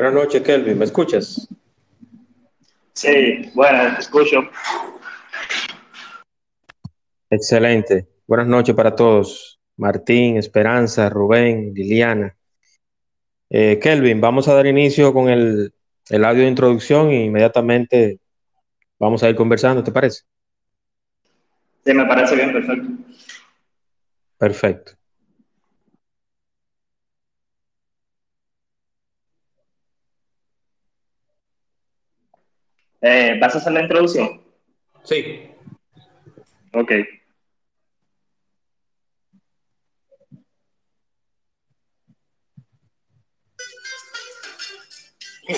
Buenas noches, Kelvin. ¿Me escuchas? Sí, bueno, te escucho. Excelente. Buenas noches para todos. Martín, Esperanza, Rubén, Liliana. Eh, Kelvin, vamos a dar inicio con el, el audio de introducción e inmediatamente vamos a ir conversando, ¿te parece? Sí, me parece bien, perfecto. Perfecto. Eh, ¿Vas a hacer la introducción? Sí. Ok.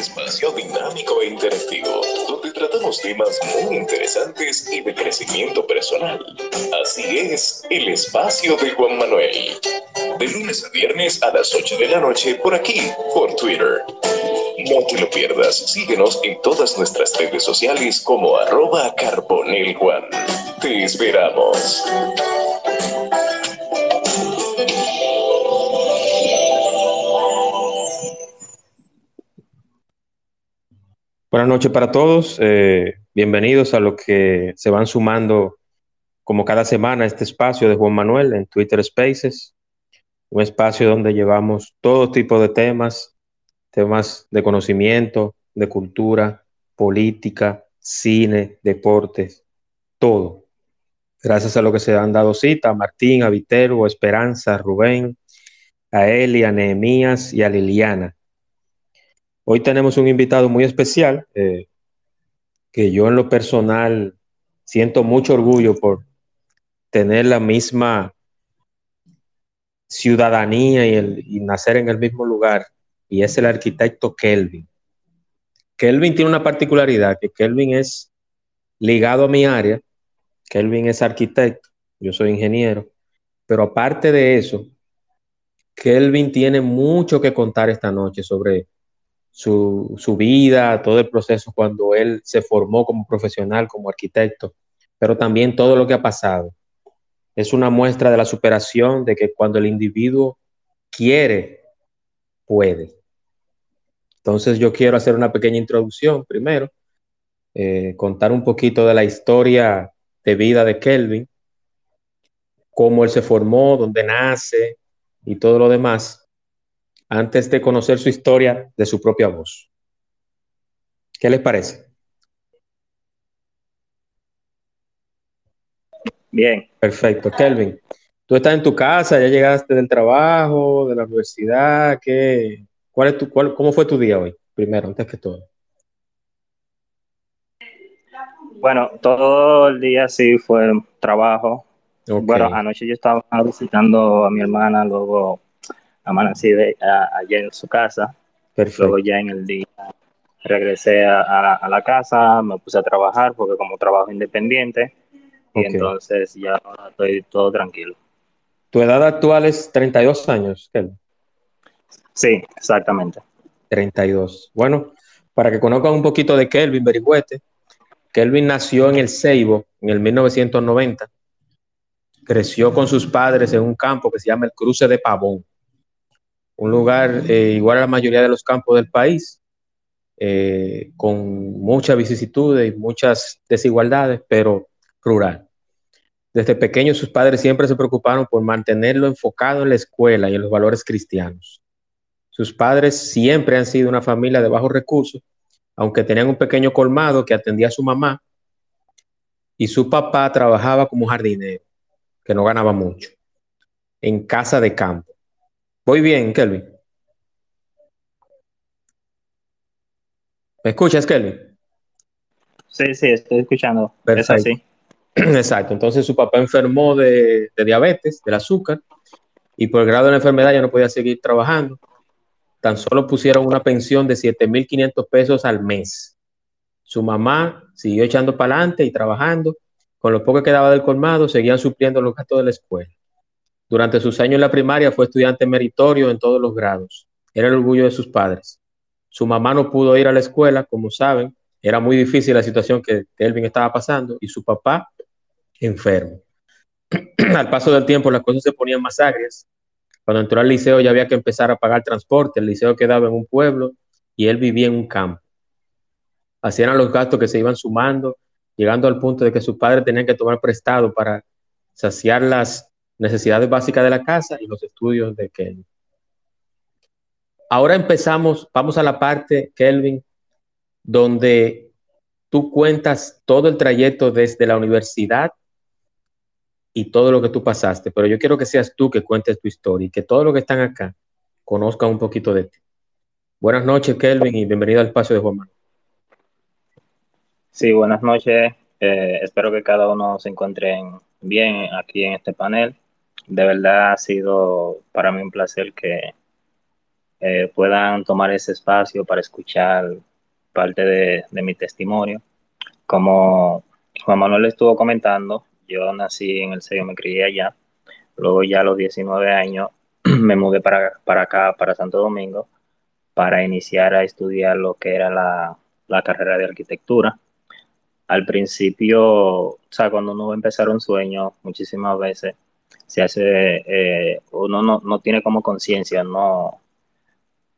espacio dinámico e interactivo, donde tratamos temas muy interesantes y de crecimiento personal. Así es, el espacio de Juan Manuel. De lunes a viernes a las 8 de la noche por aquí, por Twitter. No te lo pierdas, síguenos en todas nuestras redes sociales como arroba carboneljuan. Te esperamos. Buenas noches para todos. Eh, bienvenidos a lo que se van sumando como cada semana este espacio de Juan Manuel en Twitter Spaces. Un espacio donde llevamos todo tipo de temas, temas de conocimiento, de cultura, política, cine, deportes, todo. Gracias a lo que se han dado cita a Martín, a Viterbo, Esperanza, Rubén, a Eli, a Nehemías y a Liliana Hoy tenemos un invitado muy especial eh, que yo en lo personal siento mucho orgullo por tener la misma ciudadanía y, el, y nacer en el mismo lugar, y es el arquitecto Kelvin. Kelvin tiene una particularidad, que Kelvin es ligado a mi área, Kelvin es arquitecto, yo soy ingeniero, pero aparte de eso, Kelvin tiene mucho que contar esta noche sobre su, su, vida, todo el proceso cuando él se formó como profesional, como arquitecto, pero también todo lo que ha pasado. Es una muestra de la superación de que cuando el individuo quiere, puede. Entonces yo quiero hacer una pequeña introducción primero, eh, contar un poquito de la historia de vida de Kelvin, cómo él se formó, dónde nace y todo lo demás antes de conocer su historia de su propia voz. ¿Qué les parece? Bien. Perfecto. Kelvin, tú estás en tu casa, ya llegaste del trabajo, de la universidad. ¿qué, cuál es tu, cuál, ¿Cómo fue tu día hoy? Primero, antes que todo. Bueno, todo el día sí fue trabajo. Okay. Bueno, anoche yo estaba visitando a mi hermana, luego amanecí de, a, ayer en su casa. Perfecto. Luego ya en el día regresé a, a, a, la casa, me puse a trabajar porque como trabajo independiente y entonces ya estoy todo tranquilo. ¿Tu edad actual es 32 años, Kelvin? Sí, exactamente. 32. Bueno, para que conozcan un poquito de Kelvin Berigüete, Kelvin nació en el Ceibo en el 1990. Creció con sus padres en un campo que se llama el Cruce de Pavón un lugar eh, igual a la mayoría de los campos del país, eh, con muchas vicisitudes y muchas desigualdades, pero rural. Desde pequeño sus padres siempre se preocuparon por mantenerlo enfocado en la escuela y en los valores cristianos. Sus padres siempre han sido una familia de bajos recursos, aunque tenían un pequeño colmado que atendía a su mamá y su papá trabajaba como jardinero, que no ganaba mucho, en casa de campo. Voy bien, Kelvin. ¿Me escuchas, Kelvin? Sí, sí, estoy escuchando. Perfecto. Es así. Exacto. Entonces su papá enfermó de, de, diabetes, del azúcar, y por el grado de la enfermedad ya no podía seguir trabajando. Tan solo pusieron una pensión de 7.500 pesos al mes. Su mamá siguió echando para adelante y trabajando. Con lo poco que quedaba del colmado, seguían supliendo los gastos de la escuela. Durante sus años en la primaria fue estudiante meritorio en todos los grados. Era el orgullo de sus padres. Su mamá no pudo ir a la escuela, como saben. Era muy difícil la situación que Kelvin estaba pasando y su papá enfermo. al paso del tiempo las cosas se ponían más agrias. Cuando entró al liceo ya había que empezar a pagar transporte. El liceo quedaba en un pueblo y él vivía en un campo. Así eran los gastos que se iban sumando, llegando al punto de que sus padres tenían que tomar prestado para saciar las necesidades básicas de la casa y los estudios de Kelvin. Ahora empezamos, vamos a la parte, Kelvin, donde tú cuentas todo el trayecto desde la universidad y todo lo que tú pasaste, pero yo quiero que seas tú que cuentes tu historia y que todos los que están acá conozcan un poquito de ti. Buenas noches, Kelvin, y bienvenido al espacio de Juan Manuel. Sí, buenas noches. Eh, espero que cada uno se encuentre bien aquí en este panel. De verdad ha sido para mí un placer que eh, puedan tomar ese espacio para escuchar parte de, de mi testimonio. Como Juan Manuel estuvo comentando, yo nací en el sello, me crié allá. Luego ya a los 19 años me mudé para, para acá, para Santo Domingo, para iniciar a estudiar lo que era la, la carrera de arquitectura al principio, o sea, cuando uno va a empezar un sueño, muchísimas veces se hace, eh, uno no, tiene como conciencia, no,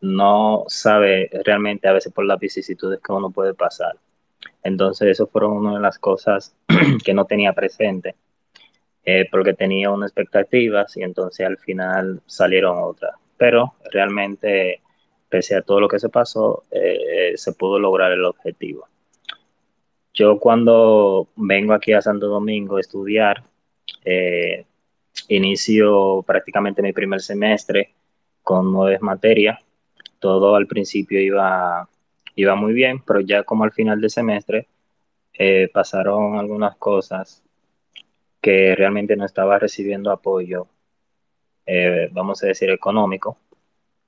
no sabe realmente a veces por las vicisitudes que uno puede pasar. Entonces, eso fueron una de las cosas que no tenía presente, eh, porque tenía unas expectativas y entonces al final salieron otras. Pero realmente, pese a todo lo que se pasó, eh, se pudo lograr el objetivo. Yo cuando vengo aquí a Santo Domingo a estudiar, eh, inicio prácticamente mi primer semestre con nueve materias. Todo al principio iba, iba muy bien, pero ya como al final del semestre eh, pasaron algunas cosas que realmente no estaba recibiendo apoyo, eh, vamos a decir, económico.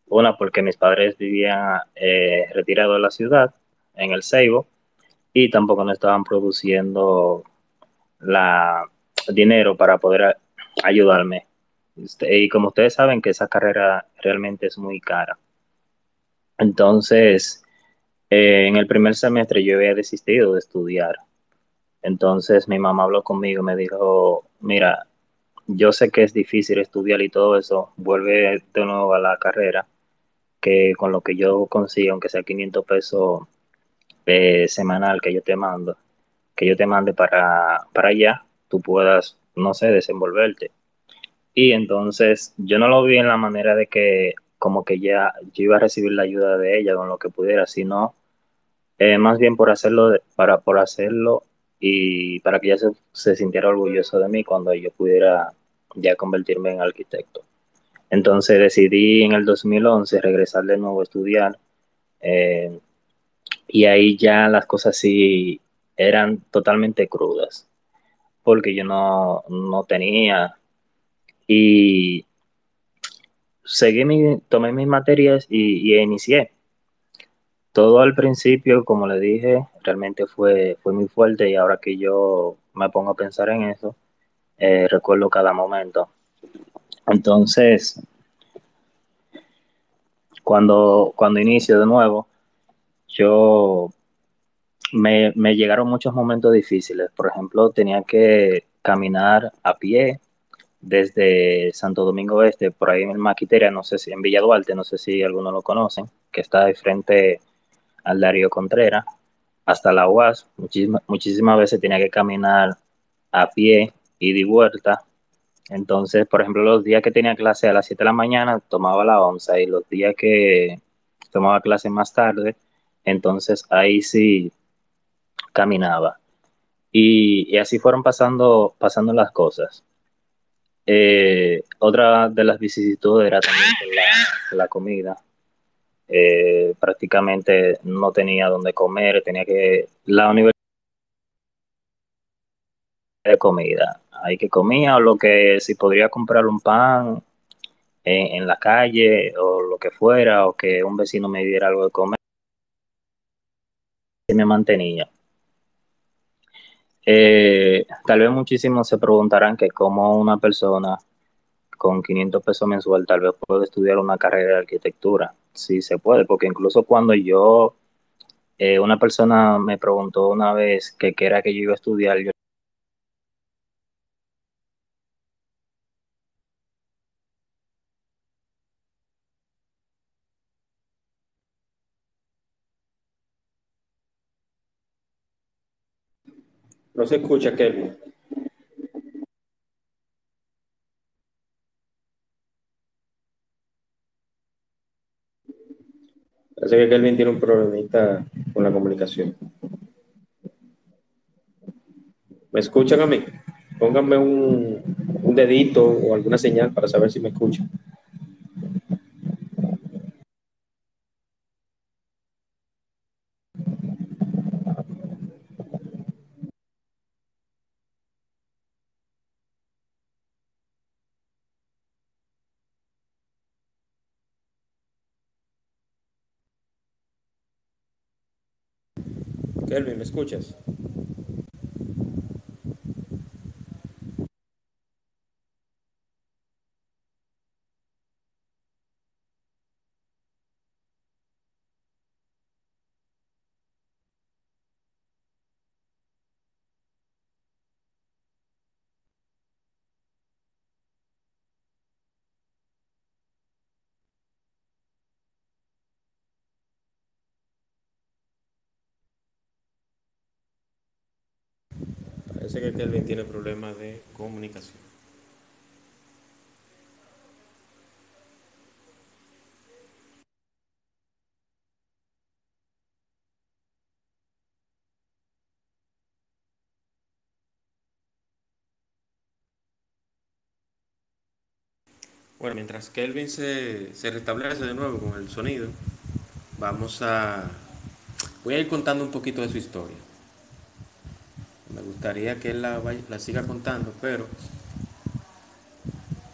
Una, porque mis padres vivían retirados de la ciudad, en el Ceibo, y tampoco no estaban produciendo la dinero para poder ayudarme. Este, y como ustedes saben que esa carrera realmente es muy cara. Entonces, eh, en el primer semestre yo había desistido de estudiar. Entonces mi mamá habló conmigo y me dijo, mira, yo sé que es difícil estudiar y todo eso, vuelve de nuevo a la carrera, que con lo que yo consigo, aunque sea 500 pesos semanal que yo te mando, que yo te mande para, para allá, tú puedas, no sé, desenvolverte. Y entonces yo no lo vi en la manera de que como que ya yo iba a recibir la ayuda de ella con lo que pudiera, sino eh, más bien por hacerlo, para, por hacerlo y para que ella se, sintiera orgulloso de mí cuando yo pudiera ya convertirme en arquitecto. Entonces decidí en el 2011 regresar de nuevo a estudiar. Eh, y ahí ya las cosas sí eran totalmente crudas, porque yo no, tenía. Y seguí mi, tomé mis materias y, inicié. Todo al principio, como le dije, realmente fue, fue muy fuerte y ahora que yo me pongo a pensar en eso, eh, recuerdo cada momento. Entonces, cuando, cuando inicio de nuevo, yo me, llegaron muchos momentos difíciles. Por ejemplo, tenía que caminar a pie desde Santo Domingo Este, por ahí en Maquiteria, no sé si en Villa Duarte, no sé si algunos lo conocen, que está de frente al Darío Contreras, hasta la UAS. Muchísimas, muchísimas veces tenía que caminar a pie y de vuelta. Entonces, por ejemplo, los días que tenía clase a las 7 de la mañana, tomaba la onza y los días que tomaba clase más tarde, entonces ahí sí caminaba. Y, así fueron pasando, pasando las cosas. Eh, otra de las vicisitudes era también la, comida. Eh, prácticamente no tenía dónde comer, tenía que... La universidad de comida. Hay que comía o lo que si podría comprar un pan en, la calle o lo que fuera, o que un vecino me diera algo de comer me mantenía. Eh, tal vez muchísimos se preguntarán que cómo una persona con 500 pesos mensual tal vez puede estudiar una carrera de arquitectura. Sí se puede, porque incluso cuando yo, eh, una persona me preguntó una vez que qué era que yo iba a estudiar, yo No se escucha, Kelvin. Parece que Kelvin tiene un problemita con la comunicación. ¿Me escuchan a mí? Pónganme un, un dedito o alguna señal para saber si me escuchan. Kelvin, ¿me escuchas? Parece que Kelvin tiene problemas de comunicación. Bueno, mientras Kelvin se, se restablece de nuevo con el sonido, vamos a... Voy a ir contando un poquito de su historia. Me gustaría que él la, la siga contando, pero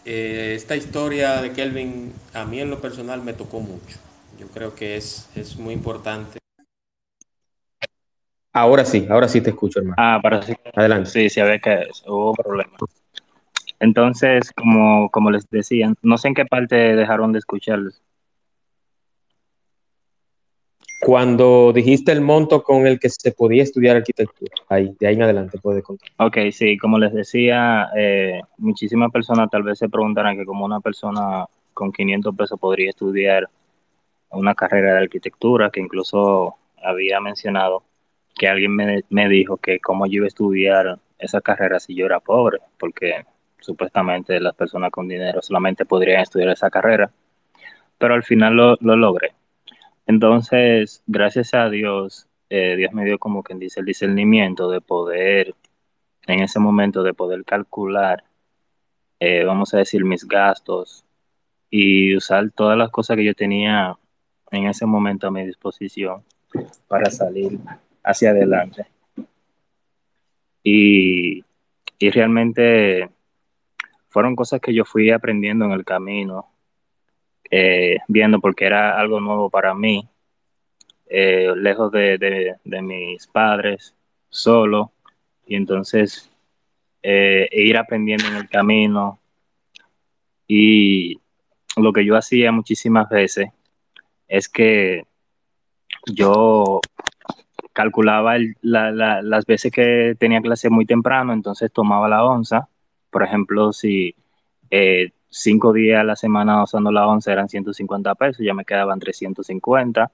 eh, esta historia de Kelvin a mí en lo personal me tocó mucho. Yo creo que es, es muy importante. Ahora sí, ahora sí te escucho, hermano. Ah, para sí. Adelante. Sí, sí, había que hubo problemas. Entonces, como, como les decía, no sé en qué parte dejaron de escucharles. Cuando dijiste el monto con el que se podía estudiar arquitectura, ahí, de ahí en adelante puede contar. Ok, sí, como les decía, eh, muchísimas personas tal vez se preguntarán que como una persona con 500 pesos podría estudiar una carrera de arquitectura, que incluso había mencionado que alguien me, me dijo que cómo yo iba a estudiar esa carrera si yo era pobre, porque supuestamente las personas con dinero solamente podrían estudiar esa carrera, pero al final lo, lo logré. Entonces, gracias a Dios, eh, Dios me dio como quien dice el discernimiento de poder, en ese momento, de poder calcular, eh, vamos a decir, mis gastos y usar todas las cosas que yo tenía en ese momento a mi disposición para salir hacia adelante. Y, y realmente fueron cosas que yo fui aprendiendo en el camino eh, viendo porque era algo nuevo para mí, eh, lejos de, mis padres, solo, y entonces eh, ir aprendiendo en el camino. Y lo que yo hacía muchísimas veces es que yo calculaba las veces que tenía clase muy temprano, entonces tomaba la onza. Por ejemplo, si cinco días a la semana usando la once eran 150 pesos, ya me quedaban 350.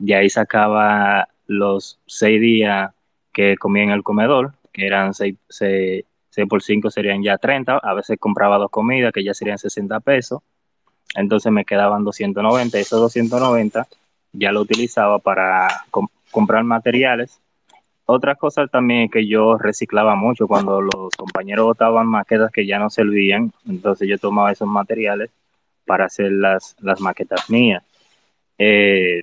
Y ahí sacaba los seis días que comía en el comedor, que eran 6, por 5 serían ya 30. A veces compraba dos comidas, que ya serían 60 pesos. Entonces me quedaban 290. Esos 290 ya lo utilizaba para comprar materiales otra cosa también que yo reciclaba mucho cuando los compañeros botaban maquetas que ya no servían, entonces yo tomaba esos materiales para hacer las, las maquetas mías. Eh,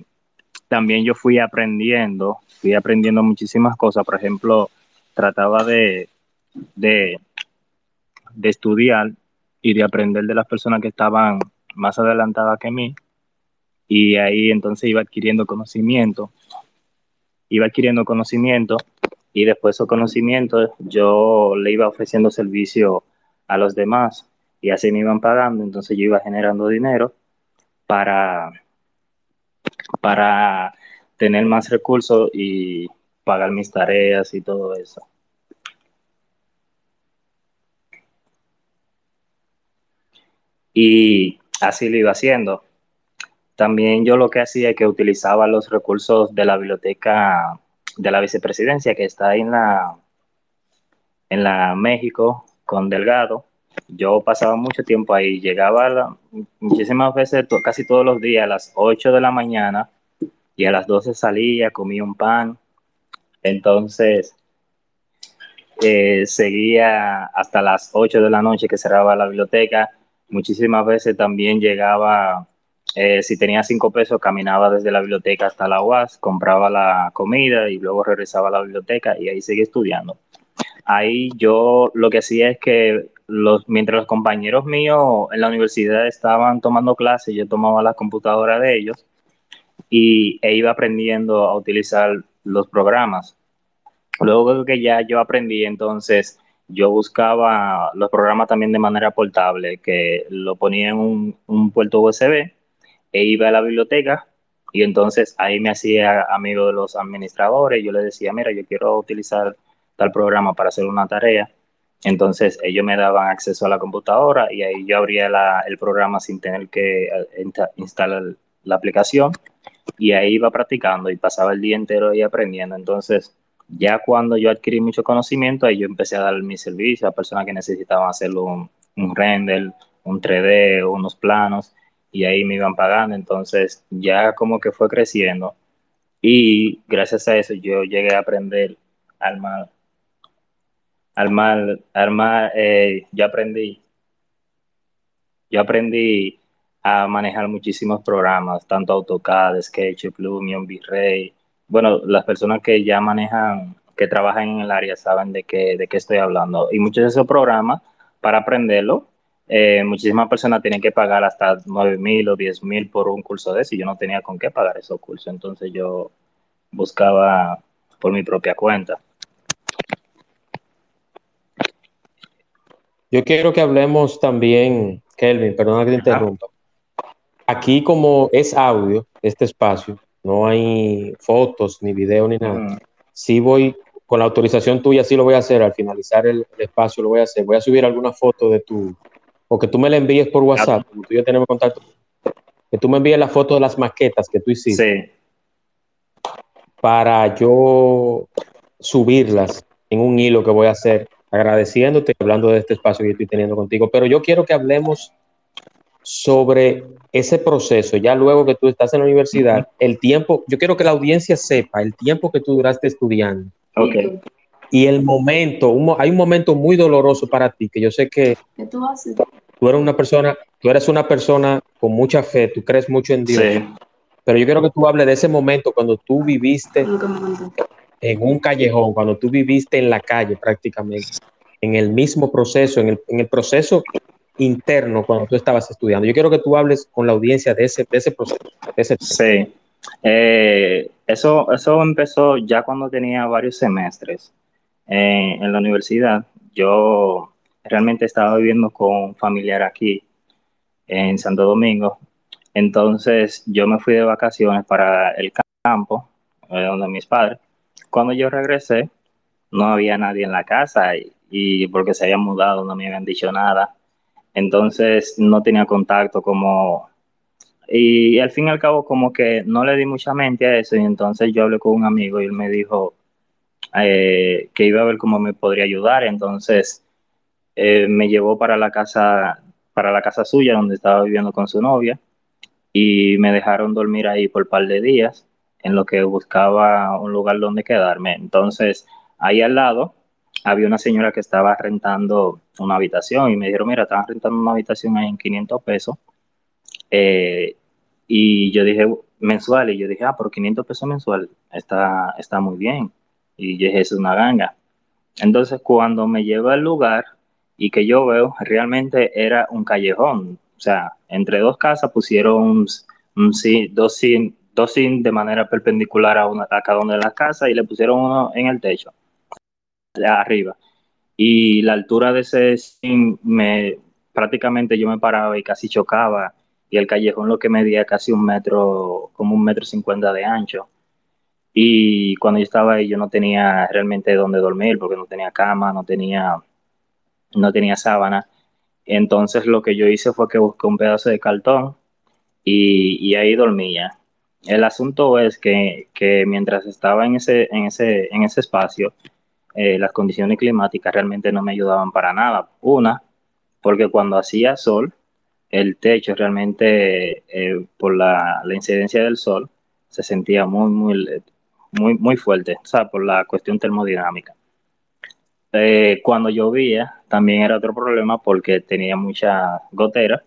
también yo fui aprendiendo, fui aprendiendo muchísimas cosas, por ejemplo, trataba de, de, de estudiar y de aprender de las personas que estaban más adelantadas que mí, y ahí entonces iba adquiriendo conocimiento iba adquiriendo conocimiento y después de esos conocimientos yo le iba ofreciendo servicio a los demás y así me iban pagando, entonces yo iba generando dinero para, para tener más recursos y pagar mis tareas y todo eso. Y así lo iba haciendo. También yo lo que hacía es que utilizaba los recursos de la biblioteca de la vicepresidencia que está ahí en la, en la México con Delgado. Yo pasaba mucho tiempo ahí, llegaba muchísimas veces, casi todos los días, a las 8 de la mañana y a las 12 salía, comía un pan. Entonces, eh, seguía hasta las 8 de la noche que cerraba la biblioteca. Muchísimas veces también llegaba, eh, si tenía cinco pesos, caminaba desde la biblioteca hasta la UAS, compraba la comida y luego regresaba a la biblioteca y ahí seguía estudiando. Ahí yo lo que hacía es que los, mientras los compañeros míos en la universidad estaban tomando clases, yo tomaba la computadora de ellos y e iba aprendiendo a utilizar los programas. Luego que ya yo aprendí, entonces yo buscaba los programas también de manera portable, que lo ponía en un, un puerto USB e iba a la biblioteca y entonces ahí me hacía amigo de los administradores. Yo les decía, mira, yo quiero utilizar tal programa para hacer una tarea. Entonces ellos me daban acceso a la computadora y ahí yo abría el programa sin tener que eh, instalar la aplicación y ahí iba practicando y pasaba el día entero ahí aprendiendo. Entonces ya cuando yo adquirí mucho conocimiento, ahí yo empecé a dar mi servicio a personas que necesitaban hacer un, un render, un 3D, unos planos y ahí me iban pagando. Entonces ya como que fue creciendo y gracias a eso yo llegué a aprender al armar, armar, eh, yo aprendí, yo aprendí a manejar muchísimos programas, tanto AutoCAD, SketchUp, Lumion, V-Ray. Bueno, las personas que ya manejan, que trabajan en el área saben de qué, de qué estoy hablando. Y muchos de esos programas, para aprenderlo, eh, muchísimas personas tienen que pagar hasta 9 mil o 10 mil por un curso de eso y yo no tenía con qué pagar esos cursos. Entonces yo buscaba por mi propia cuenta. Yo quiero que hablemos también, Kelvin, perdona que te interrumpa. Aquí como es audio, este espacio, no hay fotos, ni video, ni nada. Si voy, con la autorización tuya, sí lo voy a hacer. Al finalizar el, espacio lo voy a hacer. Voy a subir alguna foto de tu, o que tú me la envíes por WhatsApp, como tú y yo tenemos contacto. Que tú me envíes la foto de las maquetas que tú hiciste. Sí. Para yo subirlas en un hilo que voy a hacer agradeciéndote, hablando de este espacio que estoy teniendo contigo, pero yo quiero que hablemos sobre ese proceso, ya luego que tú estás en la universidad, el tiempo, yo quiero que la audiencia sepa el tiempo que tú duraste estudiando. Okay. Y el momento, hay un momento muy doloroso para ti, que yo sé que ¿Qué tú haces? Tú eres una persona, tú eres una persona con mucha fe, tú crees mucho en Dios. Sí. Pero yo quiero que tú hables de ese momento cuando tú viviste en un callejón, cuando tú viviste en la calle prácticamente, en el mismo proceso, en el, en el proceso interno cuando tú estabas estudiando. Yo quiero que tú hables con la audiencia de ese, de ese proceso. sí, eh, eso, eso empezó ya cuando tenía varios semestres en la universidad. Yo realmente estaba viviendo con un familiar aquí en Santo Domingo. Entonces yo me fui de vacaciones para el campo, eh, donde mis padres. Cuando yo regresé, no había nadie en la casa y, porque se habían mudado, no me habían dicho nada. Entonces no tenía contacto como... Y, al fin y al cabo como que no le di mucha mente a eso y entonces yo hablé con un amigo y él me dijo eh, que iba a ver cómo me podría ayudar. Entonces eh, me llevó para la casa para la casa suya donde estaba viviendo con su novia y me dejaron dormir ahí por un par de días en lo que buscaba un lugar donde quedarme. Entonces, ahí al lado había una señora que estaba rentando una habitación y me dijeron, mira, estaban rentando una habitación ahí en 500 pesos. Eh, y yo dije, mensual, y yo dije, ah, por 500 pesos mensual, está, está muy bien. Y yo dije, es una ganga. Entonces, cuando me lleva al lugar y que yo veo, realmente era un callejón. O sea, entre dos casas pusieron un, dos, dos de manera perpendicular a, una, cada una de las casas y le pusieron uno en el techo, arriba. Y la altura de ese zinc, me, prácticamente yo me paraba y casi chocaba. Y el callejón lo que medía casi un metro, como un metro cincuenta de ancho. Y cuando yo estaba ahí yo no tenía realmente dónde dormir porque no tenía cama, no tenía, no tenía sábana. Entonces lo que yo hice fue que busqué un pedazo de cartón y, ahí dormía. El asunto es que, mientras estaba en ese, en, ese, en ese espacio, eh, las condiciones climáticas realmente no me ayudaban para nada. Una, porque cuando hacía sol, el techo realmente, eh, por la, incidencia del sol, se sentía muy, muy, muy, muy fuerte, o sea, por la cuestión termodinámica. Eh, cuando llovía, también era otro problema porque tenía mucha gotera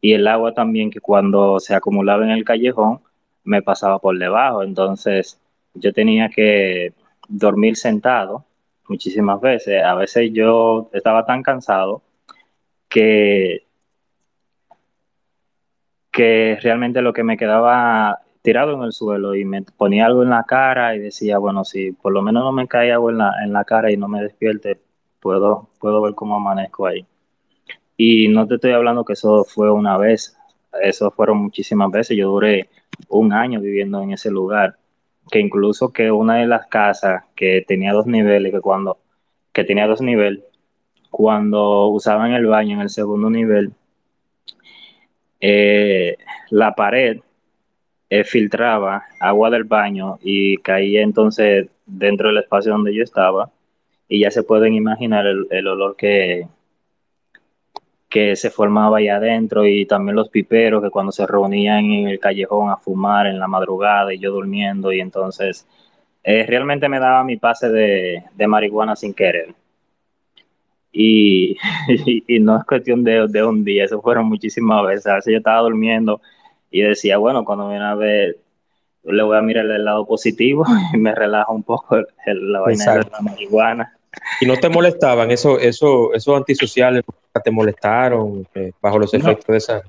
y el agua también que cuando se acumulaba en el callejón me pasaba por debajo. Entonces yo tenía que dormir sentado muchísimas veces. A veces yo estaba tan cansado que, que realmente lo que me quedaba tirado en el suelo y me ponía algo en la cara y decía, bueno, si por lo menos no me cae algo en la, en la cara y no me despierte, puedo, puedo ver cómo amanezco ahí. Y no te estoy hablando que eso fue una vez, eso fueron muchísimas veces. Yo duré un año viviendo en ese lugar, que incluso que una de las casas que tenía dos niveles, que cuando, que tenía dos niveles, cuando usaban el baño en el segundo nivel, eh, la pared eh, filtraba agua del baño y caía entonces dentro del espacio donde yo estaba y ya se pueden imaginar el, olor que, que se formaba allá adentro y también los piperos que cuando se reunían en el callejón a fumar en la madrugada y yo durmiendo y entonces eh, realmente me daba mi pase de, de marihuana sin querer. Y, y, no es cuestión de, de, un día, eso fueron muchísimas veces. A veces yo estaba durmiendo y decía, bueno, cuando viene a ver, le voy a mirar el lado positivo y me relaja un poco la vaina de la marihuana. ¿Y no te molestaban eso, eso, esos antisociales? ¿Te molestaron eh, bajo los efectos de esa?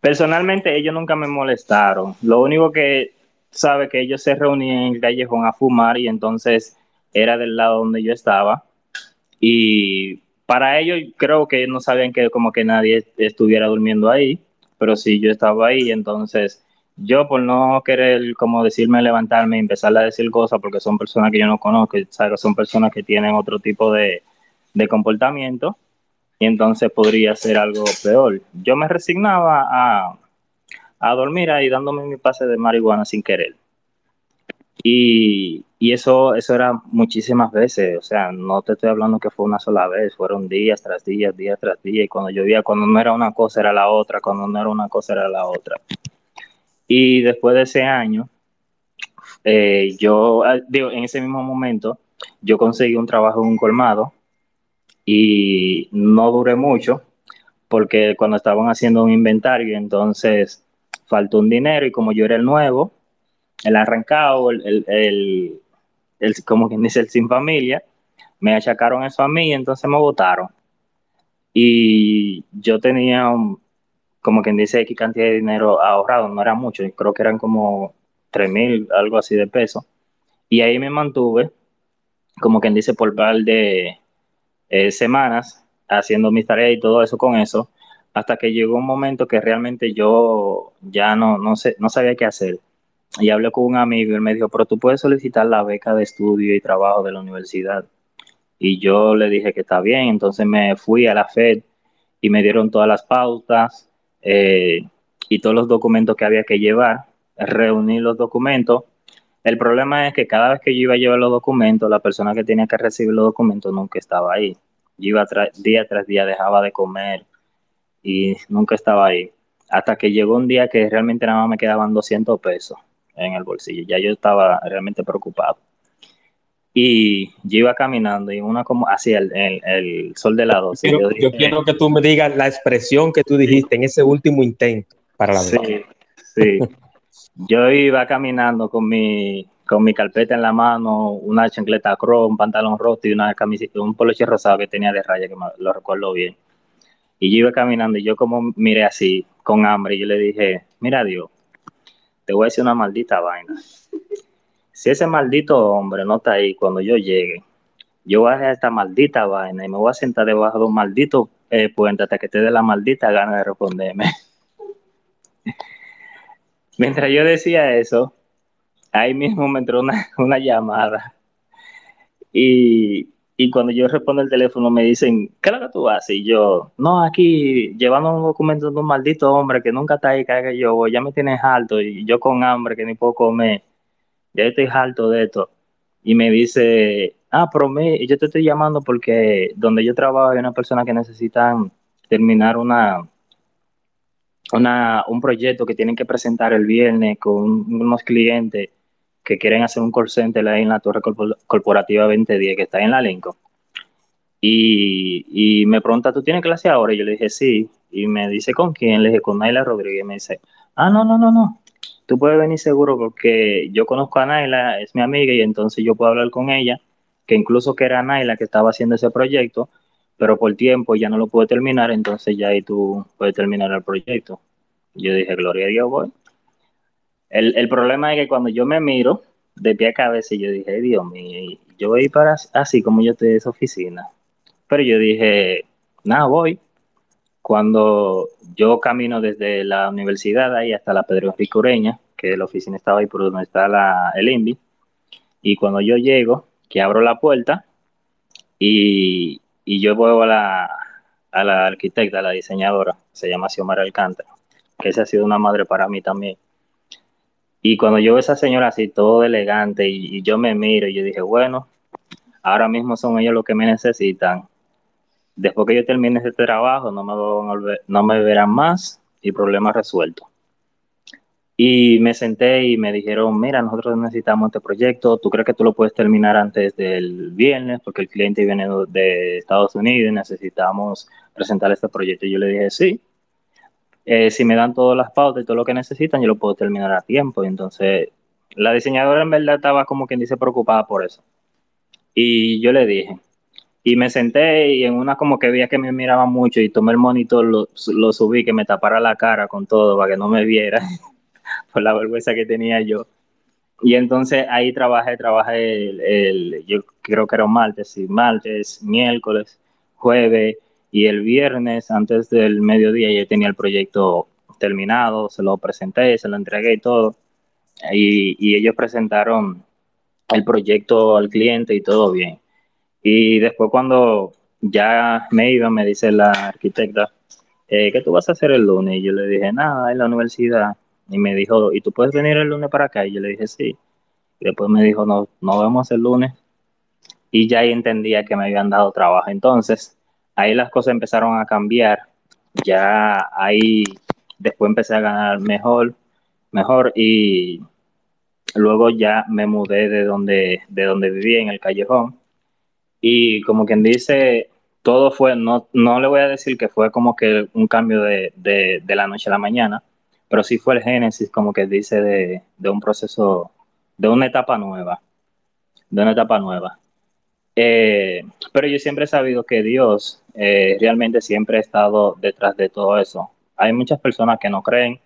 Personalmente ellos nunca me molestaron. Lo único que sabe que ellos se reunían en el callejón a fumar y entonces era del lado donde yo estaba. Y para ellos creo que no sabían que como que nadie estuviera durmiendo ahí, pero sí yo estaba ahí, entonces yo por no querer, como decirme, levantarme y empezar a decir cosas, porque son personas que yo no conozco, ¿sabes? son personas que tienen otro tipo de, de comportamiento, y entonces podría ser algo peor. Yo me resignaba a, a dormir ahí dándome mi pase de marihuana sin querer. Y, y, eso, eso era muchísimas veces, o sea, no te estoy hablando que fue una sola vez, fueron días tras días, días tras días, y cuando llovía, cuando no era una cosa era la otra, cuando no era una cosa era la otra. Y después de ese año, eh, yo, ah, digo, en ese mismo momento, yo conseguí un trabajo en un colmado y no duré mucho porque cuando estaban haciendo un inventario, entonces faltó un dinero y como yo era el nuevo, el arrancado, el, el, el, como quien dice, el sin familia, me achacaron eso a mí y entonces me votaron. Y yo tenía un, como quien dice, X cantidad de dinero ahorrado, no era mucho, creo que eran como 3 mil, algo así de peso. Y ahí me mantuve, como quien dice, por par de eh, semanas haciendo mis tareas y todo eso con eso, hasta que llegó un momento que realmente yo ya no, no, sé, no sabía qué hacer. Y hablé con un amigo y él me dijo, pero tú puedes solicitar la beca de estudio y trabajo de la universidad. Y yo le dije que está bien, entonces me fui a la FED y me dieron todas las pautas, eh, y todos los documentos que había que llevar, reunir los documentos. El problema es que cada vez que yo iba a llevar los documentos, la persona que tenía que recibir los documentos nunca estaba ahí. Yo iba día tras día, dejaba de comer y nunca estaba ahí. Hasta que llegó un día que realmente nada más me quedaban 200 pesos en el bolsillo. Ya yo estaba realmente preocupado. Y yo iba caminando y una como hacia el, el, sol de la 12. Yo, quiero que tú me digas la expresión que tú dijiste en ese último intento para la Sí, sí. yo iba caminando con mi, con mi carpeta en la mano, una chancleta cross, un pantalón roto y una camiseta, un poloche rosado que tenía de raya, que lo recuerdo bien. Y yo iba caminando y yo como miré así, con hambre, y yo le dije, mira Dios, te voy a decir una maldita vaina si ese maldito hombre no está ahí cuando yo llegue, yo voy a hacer esta maldita vaina y me voy a sentar debajo de un maldito eh, puente hasta que te dé la maldita gana de responderme. Mientras yo decía eso, ahí mismo me entró una, una llamada. Y, y, cuando yo respondo el teléfono me dicen, ¿qué es lo que tú haces? Y yo, no, aquí llevando un documento de un maldito hombre que nunca está ahí, que yo, ya me tienes alto y yo con hambre que ni puedo comer ya estoy harto de esto. y me dice, ah, pero me, yo te estoy llamando porque donde yo trabajo hay una persona que necesitan terminar una, una, un proyecto que tienen que presentar el viernes con unos clientes que quieren hacer un call center ahí en la Torre Corporativa 2010 que está en la Lincoln. Y, y, me pregunta, ¿tú tienes clase ahora? Y yo le dije, sí. Y me dice, ¿con quién? Le dije, con Naila Rodríguez. Y me dice, ah, no, no, no, no. Tú puedes venir seguro porque yo conozco a Naila, es mi amiga y entonces yo puedo hablar con ella, que incluso que era Naila que estaba haciendo ese proyecto, pero por tiempo ya no lo pude terminar, entonces ya ahí tú puedes terminar el proyecto. Yo dije, gloria a Dios, voy. El, el problema es que cuando yo me miro de pie a cabeza, yo dije, Dios mío, yo voy para así como yo estoy en esa oficina. Pero yo dije, nada, voy. Cuando yo camino desde la universidad ahí hasta la Pedro Enrique Ureña, que la oficina estaba ahí por donde está la, el INVI, y cuando yo llego, que abro la puerta y, y yo voy a la, a la arquitecta, a la diseñadora, se llama Xiomara Alcántara, que esa ha sido una madre para mí también. Y cuando yo veo a esa señora así, todo elegante, y, y yo me miro, y yo dije, bueno, ahora mismo son ellos los que me necesitan Después que yo termine este trabajo, no me, no me verán más y problema resuelto. Y me senté y me dijeron, mira, nosotros necesitamos este proyecto, ¿tú crees que tú lo puedes terminar antes del viernes? Porque el cliente viene de Estados Unidos y necesitamos presentar este proyecto. Y yo le dije, sí, eh, si me dan todas las pautas y todo lo que necesitan, yo lo puedo terminar a tiempo. Y entonces, la diseñadora en verdad estaba como quien dice preocupada por eso. Y yo le dije, y me senté y en una como que veía que me miraba mucho y tomé el monitor, lo, lo subí, que me tapara la cara con todo para que no me viera por la vergüenza que tenía yo. Y entonces ahí trabajé, trabajé el, yo creo que era un martes, sí, martes, miércoles, jueves y el viernes antes del mediodía ya tenía el proyecto terminado, se lo presenté, se lo entregué y todo. Y, ellos presentaron el proyecto al cliente y todo bien. Y después cuando ya me iba, me dice la arquitecta, eh, ¿qué tú vas a hacer el lunes? Y yo le dije, nada, en la universidad. Y me dijo, ¿y tú puedes venir el lunes para acá? Y yo le dije, sí. Y después me dijo, no, no vemos el lunes. Y ya entendía que me habían dado trabajo. Entonces, ahí las cosas empezaron a cambiar. Ya ahí después empecé a ganar mejor, mejor y luego ya me mudé de donde, de donde vivía en el callejón y como quien dice, todo fue, no, no le voy a decir que fue como que un cambio de, de, la noche a la mañana, pero sí fue el génesis, como que dice, de, de un proceso, de una etapa nueva, de una etapa nueva. Eh, pero yo siempre he sabido que Dios eh, realmente siempre ha estado detrás de todo eso. Hay muchas personas que no creen.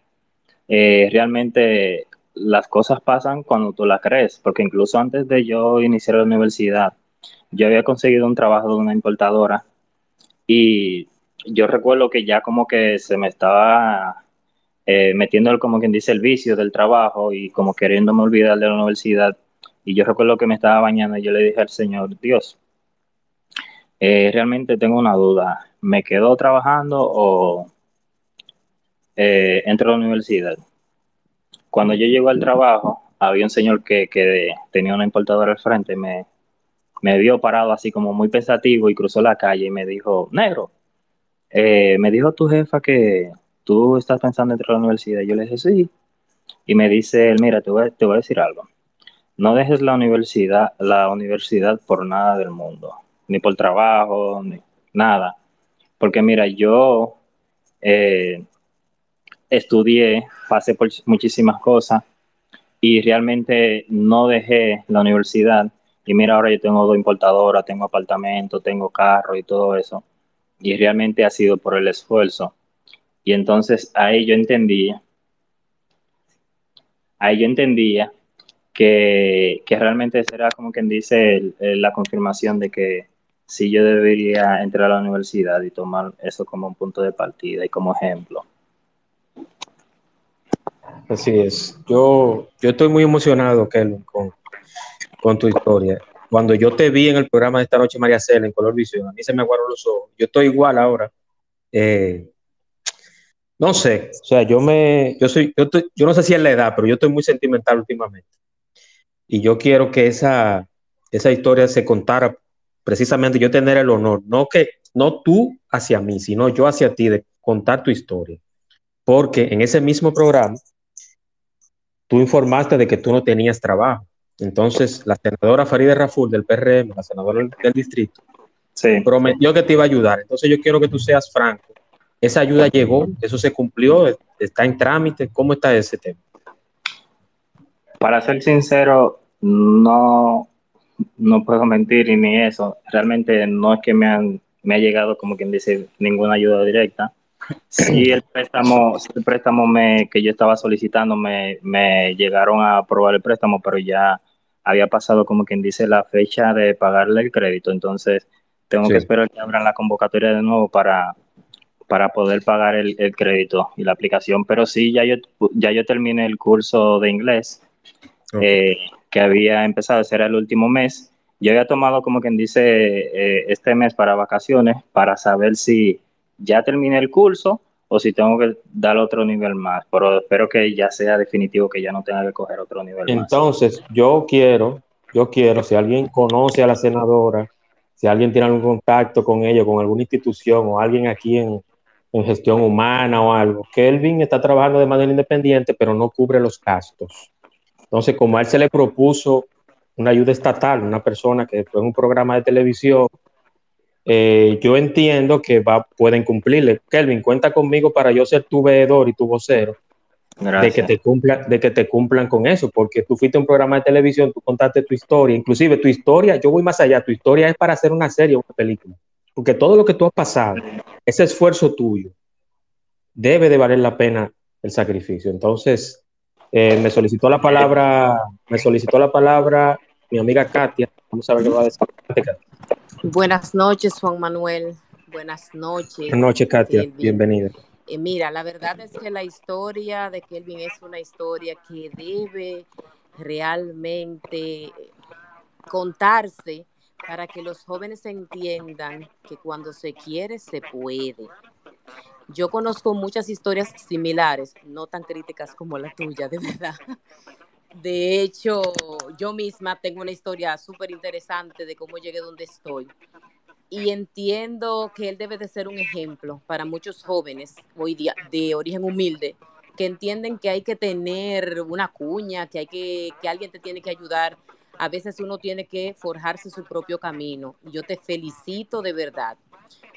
Eh, realmente las cosas pasan cuando tú las crees, porque incluso antes de yo iniciar la universidad, yo había conseguido un trabajo de una importadora y yo recuerdo que ya como que se me estaba metiendo como quien dice el vicio del trabajo y como queriéndome olvidar de la universidad. Y yo recuerdo que me estaba bañando y yo le dije al Señor, Dios, eh, realmente tengo una duda, ¿me quedo trabajando o eh, entro a la universidad? Cuando yo llego al trabajo, había un señor que, tenía una importadora al frente, me, vio parado así como muy pensativo y cruzó la calle y me dijo, negro, eh, me dijo tu jefa que tú estás pensando entrar a la universidad. Yo le dije, sí. Y me dice, mira, te voy, a decir algo. No dejes la universidad, la universidad por nada del mundo, ni por trabajo, ni nada. Porque mira, yo eh, estudié, pasé por muchísimas cosas y realmente no dejé la universidad y mira, ahora yo tengo dos importadoras, tengo apartamento, tengo carro y todo eso. Y realmente ha sido por el esfuerzo. Y entonces ahí yo entendía, ahí yo entendía que, realmente será como quien dice la confirmación de que sí yo debería entrar a la universidad y tomar eso como un punto de partida y como ejemplo. Así es. Yo, yo estoy muy emocionado, Kelvin, con, con tu historia. Cuando yo te vi en el programa de esta noche, María Cela, en Color Visión, a mí se me aguaron los ojos. Yo estoy igual ahora. Eh, no sé, o sea, yo me, yo soy, yo, yo no sé si es la edad, pero yo estoy muy sentimental últimamente. Y yo quiero que esa, esa historia se contara precisamente yo tener el honor, no que no tú hacia mí, sino yo hacia ti de contar tu historia. Porque en ese mismo programa tú informaste de que tú no tenías trabajo. Entonces, la senadora Faride Raful del PRM, la senadora del distrito, prometió que te iba a ayudar. Entonces, yo quiero que tú seas franco. ¿Esa ayuda llegó? ¿Eso se cumplió? ¿Está en trámite? ¿Cómo está ese tema? Para ser sincero, no, no puedo mentir ni eso. Realmente no es que me han me ha llegado como quien dice ninguna ayuda directa. Sí, el préstamo, el préstamo me, que yo estaba solicitando me, me llegaron a aprobar el préstamo, pero ya había pasado como quien dice la fecha de pagarle el crédito, entonces tengo que esperar que abran la convocatoria de nuevo para, para poder pagar el, el, crédito y la aplicación. Pero sí, ya yo, ya yo terminé el curso de inglés eh, que había empezado, ese era el último mes. Yo había tomado, como quien dice, eh, este mes para vacaciones para saber si ya terminé el curso o si tengo que dar otro nivel más, pero espero que ya sea definitivo, que ya no tenga que coger otro nivel más. Entonces, yo quiero, yo quiero, si alguien conoce a la senadora, si alguien tiene algún contacto con ella, con alguna institución o alguien aquí en, en gestión humana o algo, Kelvin está trabajando de manera independiente, pero no cubre los gastos. Entonces, como a él se le propuso una ayuda estatal, una persona que fue en un programa de televisión, eh, yo entiendo que va, pueden cumplirle. Kelvin, cuenta conmigo para yo ser tu veedor y tu vocero. De que, te cumpla, de que te cumplan con eso, porque tú fuiste a un programa de televisión, tú contaste tu historia, inclusive tu historia, yo voy más allá, tu historia es para hacer una serie o una película, porque todo lo que tú has pasado, ese esfuerzo tuyo, debe de valer la pena el sacrificio. Entonces, eh, me solicitó la palabra, me solicitó la palabra mi amiga Katia. Vamos a ver qué va a decir. Buenas noches, Juan Manuel. Buenas noches. Buenas noches, Katia. Bienvenida. Eh, mira, la verdad es que la historia de Kelvin es una historia que debe realmente contarse para que los jóvenes entiendan que cuando se quiere, se puede. Yo conozco muchas historias similares, no tan críticas como la tuya, de verdad. De hecho, yo misma tengo una historia súper interesante de cómo llegué donde estoy. Y entiendo que él debe de ser un ejemplo para muchos jóvenes hoy día de origen humilde que entienden que hay que tener una cuña, que hay que, que alguien te tiene que ayudar. A veces uno tiene que forjarse su propio camino. Yo te felicito de verdad.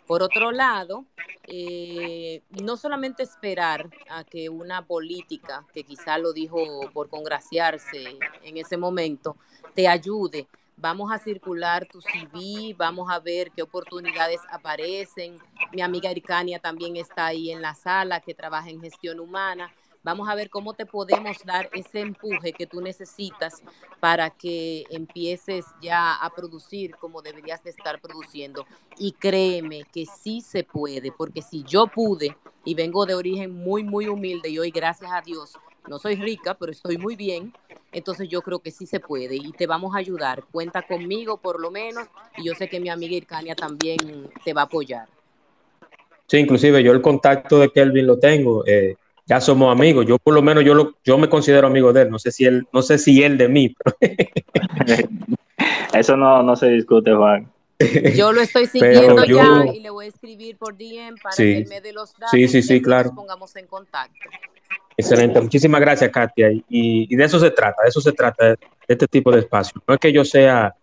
Por otro lado, eh, no solamente esperar a que una política, que quizá lo dijo por congraciarse en ese momento, te ayude. Vamos a circular tu CV, vamos a ver qué oportunidades aparecen. Mi amiga Ircania también está ahí en la sala, que trabaja en gestión humana. Vamos a ver cómo te podemos dar ese empuje que tú necesitas para que empieces ya a producir como deberías de estar produciendo. Y créeme que sí se puede, porque si yo pude y vengo de origen muy, muy humilde y hoy gracias a Dios no soy rica, pero estoy muy bien, entonces yo creo que sí se puede y te vamos a ayudar. Cuenta conmigo por lo menos y yo sé que mi amiga Ircania también te va a apoyar. Sí, inclusive yo el contacto de Kelvin lo tengo. Eh, ya somos amigos. Yo por lo menos yo lo, yo me considero amigo de él. No sé si él, no sé si él de mí. Eso no, no se discute, Juan. Yo lo estoy siguiendo ya y le voy a escribir por DM para que él me dé los datos sí, sí, sí, claro. nos pongamos en contacto. Excelente, muchísimas gracias, Katia. Y, y, de eso se trata, de eso se trata, de este tipo de espacio. No es que yo sea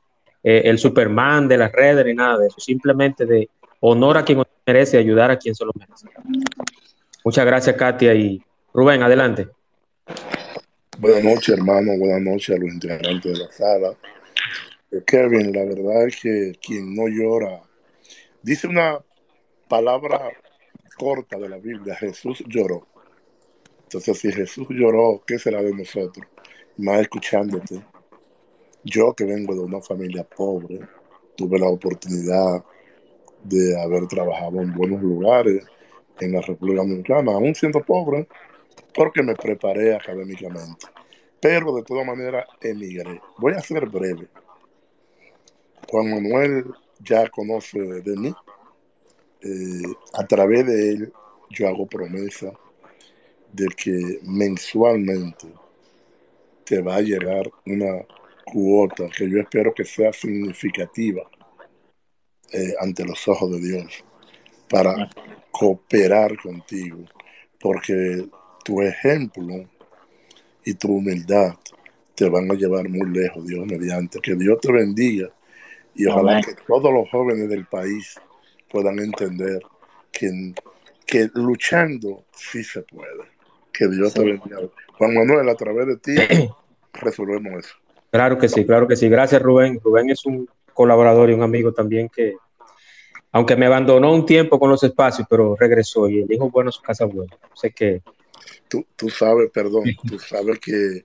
eh, el Superman de las redes ni nada de eso, simplemente de honor a quien merece y ayudar a quien se lo merece. Muchas gracias, Katia. Y Rubén, adelante. Buenas noches, hermano. Buenas noches a los integrantes de la sala. Eh, Kevin, la verdad es que quien no llora, dice una palabra corta de la Biblia, Jesús lloró. Entonces, si Jesús lloró, ¿qué será de nosotros? Más escuchándote. Yo que vengo de una familia pobre, tuve la oportunidad de haber trabajado en buenos lugares en la República Dominicana, aún siendo pobre, porque me preparé académicamente. Pero de todas maneras emigré. Voy a ser breve. Juan Manuel ya conoce de mí. Eh, a través de él yo hago promesa de que mensualmente te va a llegar una cuota que yo espero que sea significativa eh, ante los ojos de Dios para cooperar contigo, porque tu ejemplo y tu humildad te van a llevar muy lejos, Dios mediante. Que Dios te bendiga y ojalá que todos los jóvenes del país puedan entender que, que luchando sí se puede. Que Dios te bendiga. Juan Manuel, a través de ti resolvemos eso. Claro que sí, claro que sí. Gracias, Rubén. Rubén es un colaborador y un amigo también que, aunque me abandonó un tiempo con los espacios, pero regresó y el hijo bueno, su casa buena. Sé que. Tú, tú sabes, perdón, tú sabes que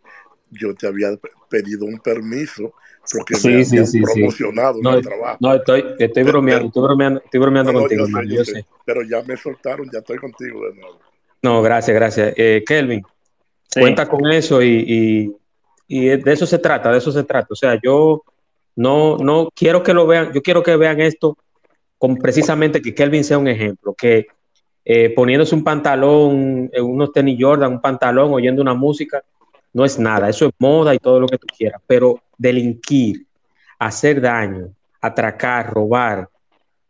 yo te había pedido un permiso porque sí, me sí, sí, promocionado no, en el trabajo. No, estoy, estoy bromeando, estoy bromeando, estoy bromeando No, contigo, yo sé, hermano, yo yo sé, sé. Pero ya me soltaron, ya estoy contigo de nuevo. No, gracias, gracias. Eh, Kelvin, Sí. cuenta con eso y, y, y de eso se trata, de eso se trata. O sea, yo no, no quiero que lo vean, yo quiero que vean esto con precisamente que Kelvin sea un ejemplo, que eh, poniéndose un pantalón, eh, unos tenis Jordan, un pantalón, oyendo una música, no es nada, eso es moda y todo lo que tú quieras, pero delinquir, hacer daño, atracar, robar,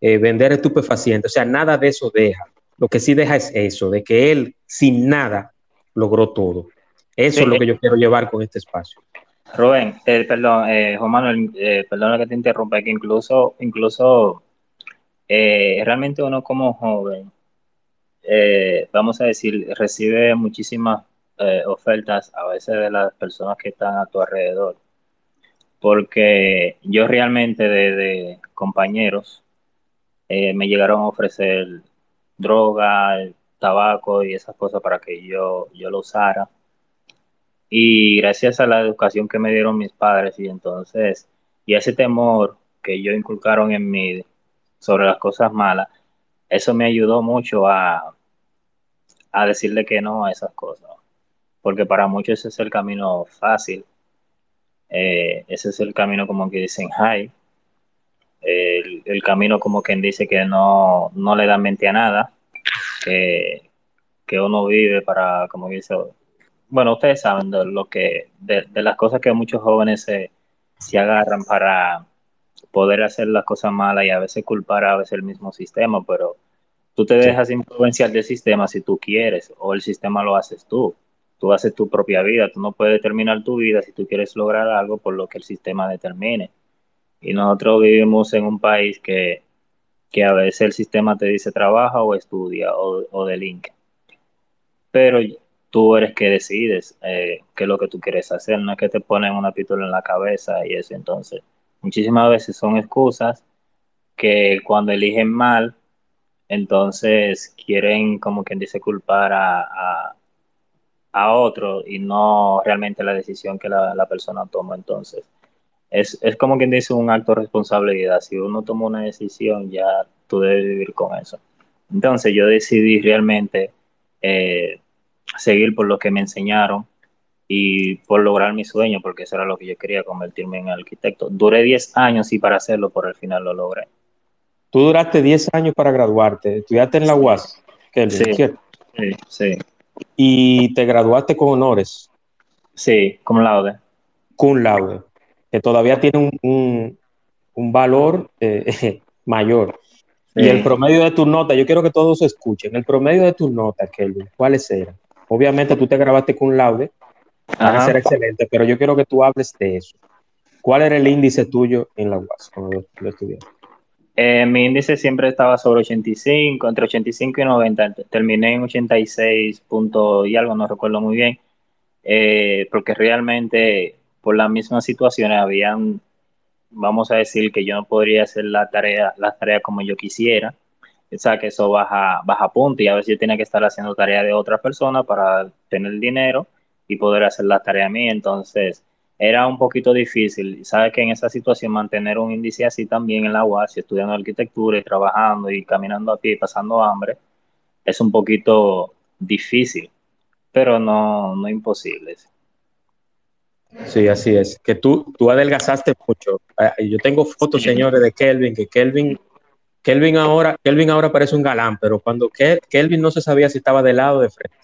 eh, vender estupefacientes, o sea, nada de eso deja. Lo que sí deja es eso, de que él sin nada logró todo. Eso Sí. es lo que yo quiero llevar con este espacio. Rubén, eh, perdón, eh, Juan Manuel, eh, perdona que te interrumpa, que incluso, incluso eh, realmente uno como joven, eh, vamos a decir, recibe muchísimas eh, ofertas a veces de las personas que están a tu alrededor. Porque yo realmente de, compañeros eh, me llegaron a ofrecer droga, tabaco y esas cosas para que yo, yo lo usara. Y gracias a la educación que me dieron mis padres y entonces, y ese temor que ellos inculcaron en mí sobre las cosas malas, eso me ayudó mucho a, a decirle que no a esas cosas. Porque para muchos ese es el camino fácil. Eh, ese es el camino como que dicen, hi. El, el camino como quien dice que no, no le da mente a nada. Que, que uno vive para, como dice, bueno, ustedes saben de lo que, de, de las cosas que muchos jóvenes se, se agarran para poder hacer las cosas malas y a veces culpar a veces el mismo sistema, pero tú te dejas influenciar del sistema si tú quieres, o el sistema lo haces tú. Tú haces tu propia vida, tú no puedes determinar tu vida si tú quieres lograr algo por lo que el sistema determine. Y nosotros vivimos en un país que, que a veces el sistema te dice trabaja o estudia o, o delinque. Pero tú eres que decides eh, qué es lo que tú quieres hacer, no es que te ponen una pistola en la cabeza y eso. Entonces, muchísimas veces son excusas que cuando eligen mal, entonces quieren, como quien dice, culpar a, a, otro y no realmente la decisión que la, la persona toma. Entonces, es, es como quien dice un acto de responsabilidad. Si uno toma una decisión, ya tú debes vivir con eso. Entonces, yo decidí realmente eh, seguir por lo que me enseñaron y por lograr mi sueño, porque eso era lo que yo quería, convertirme en arquitecto. Duré 10 años y para hacerlo, por el final lo logré. Tú duraste 10 años para graduarte, estudiaste en la UAS, Kelvin, Sí. ¿cierto? Sí, sí, y te graduaste con honores, sí, cum laude. cum laude, que todavía tiene un, un- un valor eh, mayor. Y el promedio de tus notas, yo quiero que todos escuchen, el promedio de tus notas, Kelvin, ¿cuáles eran? Obviamente tú te grabaste con laude, van a ser excelentes, pero yo quiero que tú hables de eso. ¿Cuál era el índice tuyo en la UAS cuando lo, lo estudiaste? Eh, mi índice siempre estaba sobre 85, entre 85 y 90. Terminé en 86 puntos y algo, no recuerdo muy bien, eh, porque realmente por las mismas situaciones habían, vamos a decir que yo no podría hacer la tarea, las tareas como yo quisiera. O sea, que eso baja, baja punto y a veces yo tenía que estar haciendo tarea de otra persona para tener dinero y poder hacer la tarea mía. Entonces, era un poquito difícil. Sabes que en esa situación mantener un índice así también en la UAS, estudiando arquitectura y trabajando y caminando a pie y pasando hambre, es un poquito difícil, pero no, no imposible. Sí, así es. Que tú, tú adelgazaste mucho. Eh, Yo tengo fotos, Sí. señores, de Kelvin, que Kelvin, Kelvin ahora, Kelvin ahora parece un galán, pero cuando Kel- Kelvin no se sabía si estaba de lado o de frente,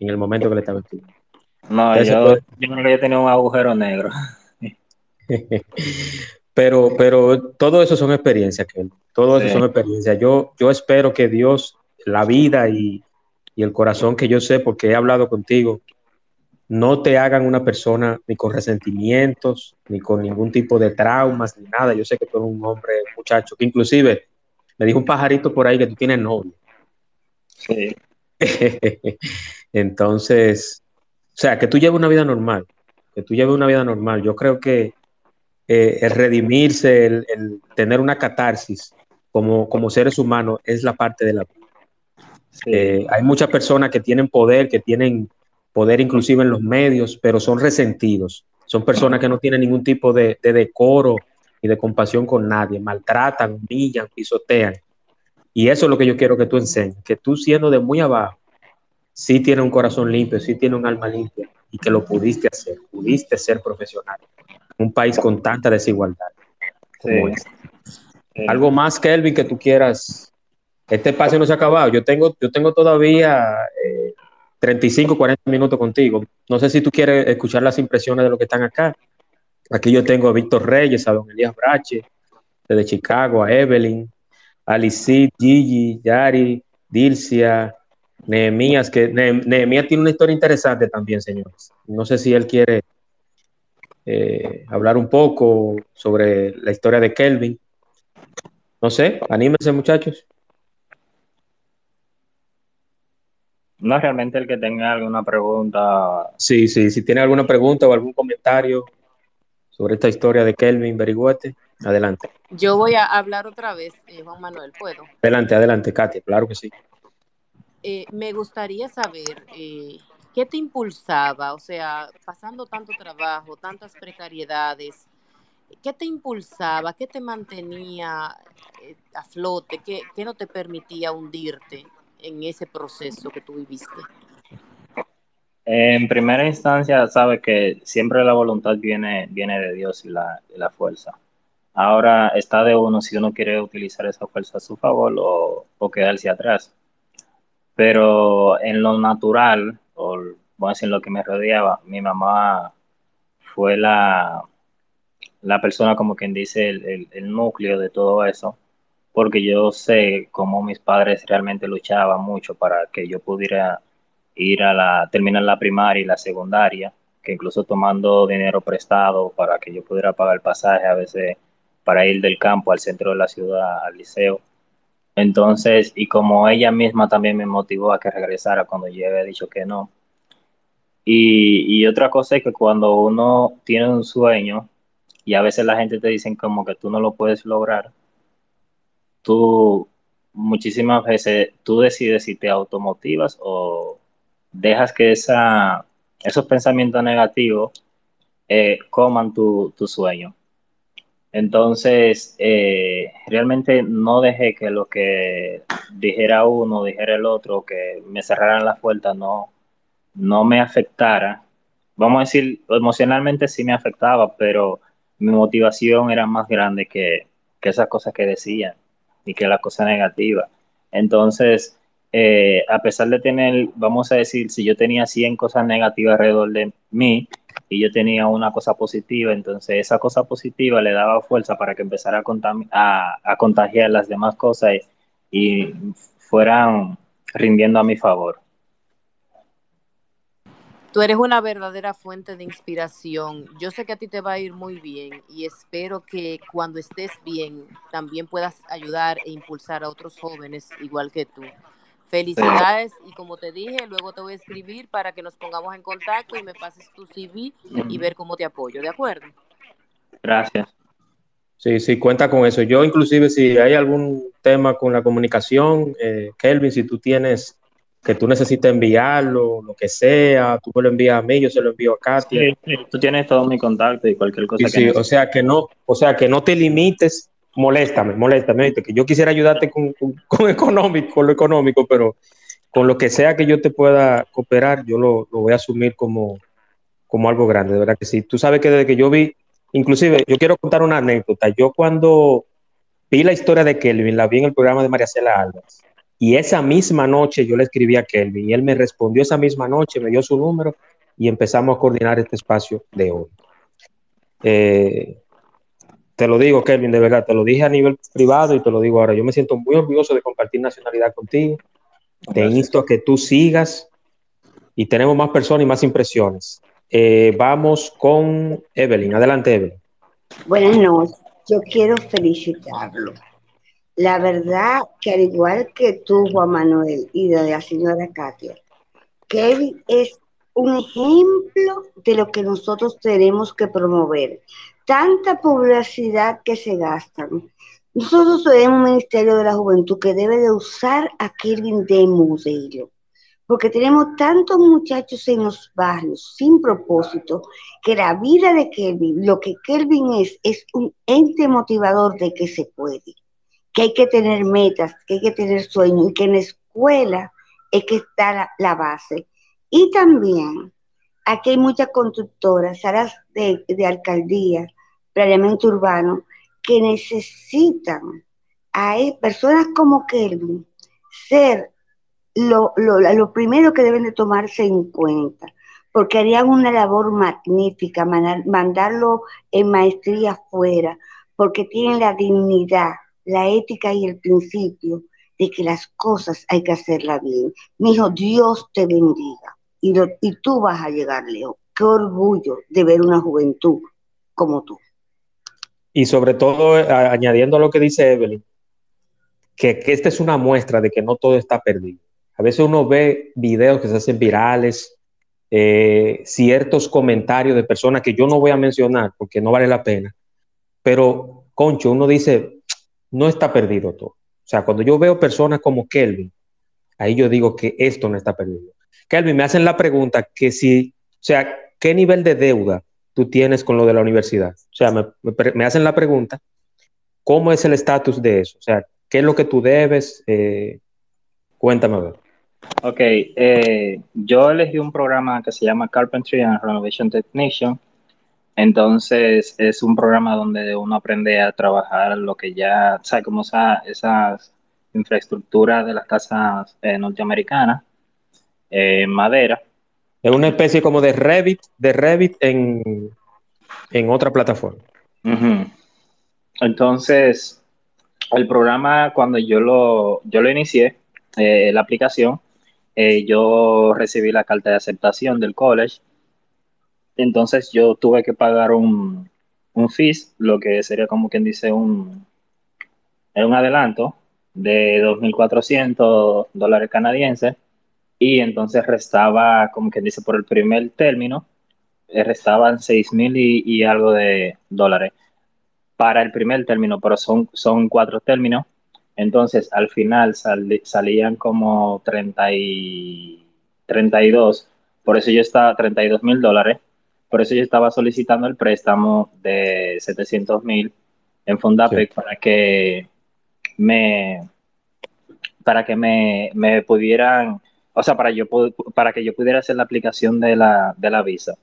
en el momento que le estaba estudiando. No, yo, yo creo que yo tenía un agujero negro. pero, pero todo eso son experiencias, que todo eso son experiencias. Yo, yo espero que Dios, la vida y, y el corazón que yo sé, porque he hablado contigo, no te hagan una persona ni con resentimientos, ni con ningún tipo de traumas, ni nada. Yo sé que tú eres un hombre, muchacho, que inclusive me dijo un pajarito por ahí que tú tienes novio. Sí. Entonces, o sea, que tú lleves una vida normal, que tú lleves una vida normal. Yo creo que eh, el redimirse, el, tener una catarsis como, como seres humanos es la parte de la vida. Eh, hay muchas personas que tienen poder, que tienen poder inclusive en los medios, pero son resentidos. Son personas que no tienen ningún tipo de, decoro y de compasión con nadie, maltratan, humillan, pisotean. Y eso es lo que yo quiero que tú enseñes, que tú siendo de muy abajo, sí tienes un corazón limpio, sí tienes un alma limpia y que lo pudiste hacer, pudiste ser profesional. Un país con tanta desigualdad. Este. Algo más, Kelvin, que tú quieras. Este espacio no se ha acabado. Yo tengo, yo tengo todavía eh, 35, 40 minutos contigo. No sé si tú quieres escuchar las impresiones de los que están acá. Aquí yo tengo a Víctor Reyes, a don Elías Brache, desde Chicago, a Evelyn, a Lissit, Gigi, Yari, Dilcia, Nehemías, que Nehemías tiene una historia interesante también, señores. No sé si él quiere eh, hablar un poco sobre la historia de Kelvin. No sé, anímense muchachos. No realmente el que tenga alguna pregunta. Sí, sí, si tiene alguna pregunta o algún comentario sobre esta historia de Kelvin Berigüete, adelante. Yo voy a hablar otra vez, eh, Juan Manuel, ¿puedo? Adelante, adelante, Katia, claro que sí. Eh, me gustaría saber eh, qué te impulsaba, o sea, pasando tanto trabajo, tantas precariedades, ¿qué te impulsaba, qué te mantenía a flote, qué, no te permitía hundirte? en ese proceso que tú viviste? En primera instancia, sabe que siempre la voluntad viene, viene de Dios y la, la fuerza. Ahora está de uno si uno quiere utilizar esa fuerza a su favor o quedarse atrás. Pero en lo natural, o voy a decir lo que me rodeaba, mi mamá fue la, la persona como quien dice el, el núcleo de todo eso porque yo sé cómo mis padres realmente luchaban mucho para que yo pudiera ir a la, terminar la primaria y la secundaria, que incluso tomando dinero prestado para que yo pudiera pagar el pasaje a veces para ir del campo al centro de la ciudad, al liceo. Entonces, y como ella misma también me motivó a que regresara cuando yo había dicho que no. Y, otra cosa es que cuando uno tiene un sueño y a veces la gente te dice como que tú no lo puedes lograr, tú muchísimas veces tú decides si te automotivas o dejas que esa, esos pensamientos negativos eh, coman tu, sueño. Entonces, eh, realmente no dejé que lo que dijera uno, dijera el otro, que me cerraran las puertas, no, no me afectara. Vamos a decir, emocionalmente sí me afectaba, pero mi motivación era más grande que, que esas cosas que decían y que la cosa negativa. Entonces, eh, a pesar de tener, vamos a decir, si yo tenía 100 cosas negativas alrededor de mí y yo tenía una cosa positiva, entonces esa cosa positiva le daba fuerza para que empezara a, a, contagiar las demás cosas y fueran rindiendo a mi favor. Tú eres una verdadera fuente de inspiración. Yo sé que a ti te va a ir muy bien y espero que cuando estés bien también puedas ayudar e impulsar a otros jóvenes igual que tú. Felicidades y como te dije, luego te voy a escribir para que nos pongamos en contacto y me pases tu CV y ver cómo te apoyo, ¿de acuerdo? Gracias. Sí, sí, cuenta con eso. Yo inclusive si hay algún tema con la comunicación, eh, Kelvin, si tú tienes que tú necesitas enviarlo, lo que sea, tú me lo envías a mí, yo se lo envío a Katia. Sí, tú tienes todo mi contacto y cualquier cosa sí, que sí, o sea que no, o sea que no te limites, moléstame, moléstame, que yo quisiera ayudarte con, con, económico, con lo económico, pero con lo que sea que yo te pueda cooperar, yo lo, lo voy a asumir como, como algo grande, de verdad que sí. Tú sabes que desde que yo vi, inclusive, yo quiero contar una anécdota. Yo cuando vi la historia de Kelvin, la vi en el programa de María Cela Alves, y esa misma noche yo le escribí a Kelvin y él me respondió esa misma noche, me dio su número y empezamos a coordinar este espacio de hoy. Eh, te lo digo, Kevin, de verdad, te lo dije a nivel privado y te lo digo ahora. Yo me siento muy orgulloso de compartir nacionalidad contigo. Te insto a que tú sigas y tenemos más personas y más impresiones. Eh, vamos con Evelyn. Adelante, Evelyn. Buenas noches. Yo quiero felicitarlo. La verdad que al igual que tú, Juan Manuel, y de la señora Katia, Kevin es un ejemplo de lo que nosotros tenemos que promover. Tanta publicidad que se gastan. Nosotros tenemos un Ministerio de la Juventud que debe de usar a Kevin de modelo porque tenemos tantos muchachos en los barrios sin propósito, que la vida de Kelvin, lo que Kelvin es, es un ente motivador de que se puede, que hay que tener metas, que hay que tener sueños y que en la escuela es que está la, base. Y también aquí hay muchas constructoras, salas de, de alcaldía, planeamiento urbano, que necesitan a personas como Kelvin ser lo, lo, lo, primero que deben de tomarse en cuenta, porque harían una labor magnífica, mandarlo en maestría afuera, porque tienen la dignidad, la ética y el principio de que las cosas hay que hacerlas bien. Mi hijo, Dios te bendiga y, y tú vas a llegar, Leo. Qué orgullo de ver una juventud como tú. Y sobre todo, eh, añadiendo a lo que dice Evelyn, que, que esta es una muestra de que no todo está perdido a veces uno ve videos que se hacen virales, eh, ciertos comentarios de personas que yo no voy a mencionar porque no vale la pena, pero, concho, uno dice, no está perdido todo. O sea, cuando yo veo personas como Kelvin, ahí yo digo que esto no está perdido. Kelvin, me hacen la pregunta que si, o sea, ¿qué nivel de deuda tú tienes con lo de la universidad? O sea, me, hacen la pregunta, ¿cómo es el estatus de eso? O sea, ¿qué es lo que tú debes? Eh, cuéntame a. Ok, eh, yo elegí un programa que se llama Carpentry and Renovation Technician. Entonces es un programa donde uno aprende a trabajar lo que ya, sabe cómo esa, esas infraestructuras de las casas eh, norteamericanas eh, madera. Es una especie como de Revit, de Revit en, en otra plataforma. Entonces, el programa cuando yo lo, yo lo inicié, la aplicación, eh, yo recibí la carta de aceptación del college. Entonces yo tuve que pagar un, un lo que sería como quien dice un, un adelanto de 2.400 dólares canadienses y entonces restaba, como quien dice, por el primer término, eh, restaban 6.000 y, y algo de dólares para el primer término, pero son, son cuatro términos. Entonces, al final salían como 30 y 32, por eso yo estaba 32 mil dólares, por eso yo estaba solicitando el préstamo de 700 mil en Fundapec para que me para que me, me, pudieran, o sea, para, yo, para que yo pudiera hacer la aplicación de la, de la visa.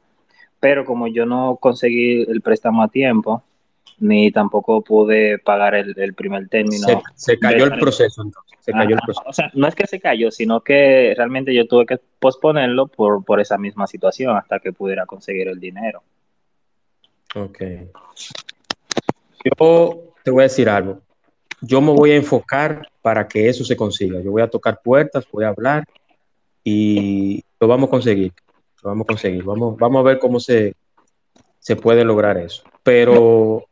Pero como yo no conseguí el préstamo a tiempo, ni tampoco pude pagar el, primer término. Se, cayó el proceso entonces. Se cayó el proceso. O sea, no es que se cayó, sino que realmente yo tuve que posponerlo por, por esa misma situación hasta que pudiera conseguir el dinero. Ok. Yo te voy a decir algo. Yo me voy a enfocar para que eso se consiga. Yo voy a tocar puertas, voy a hablar y lo vamos a conseguir. Lo vamos a conseguir. Vamos, vamos a ver cómo se, se puede lograr eso. Pero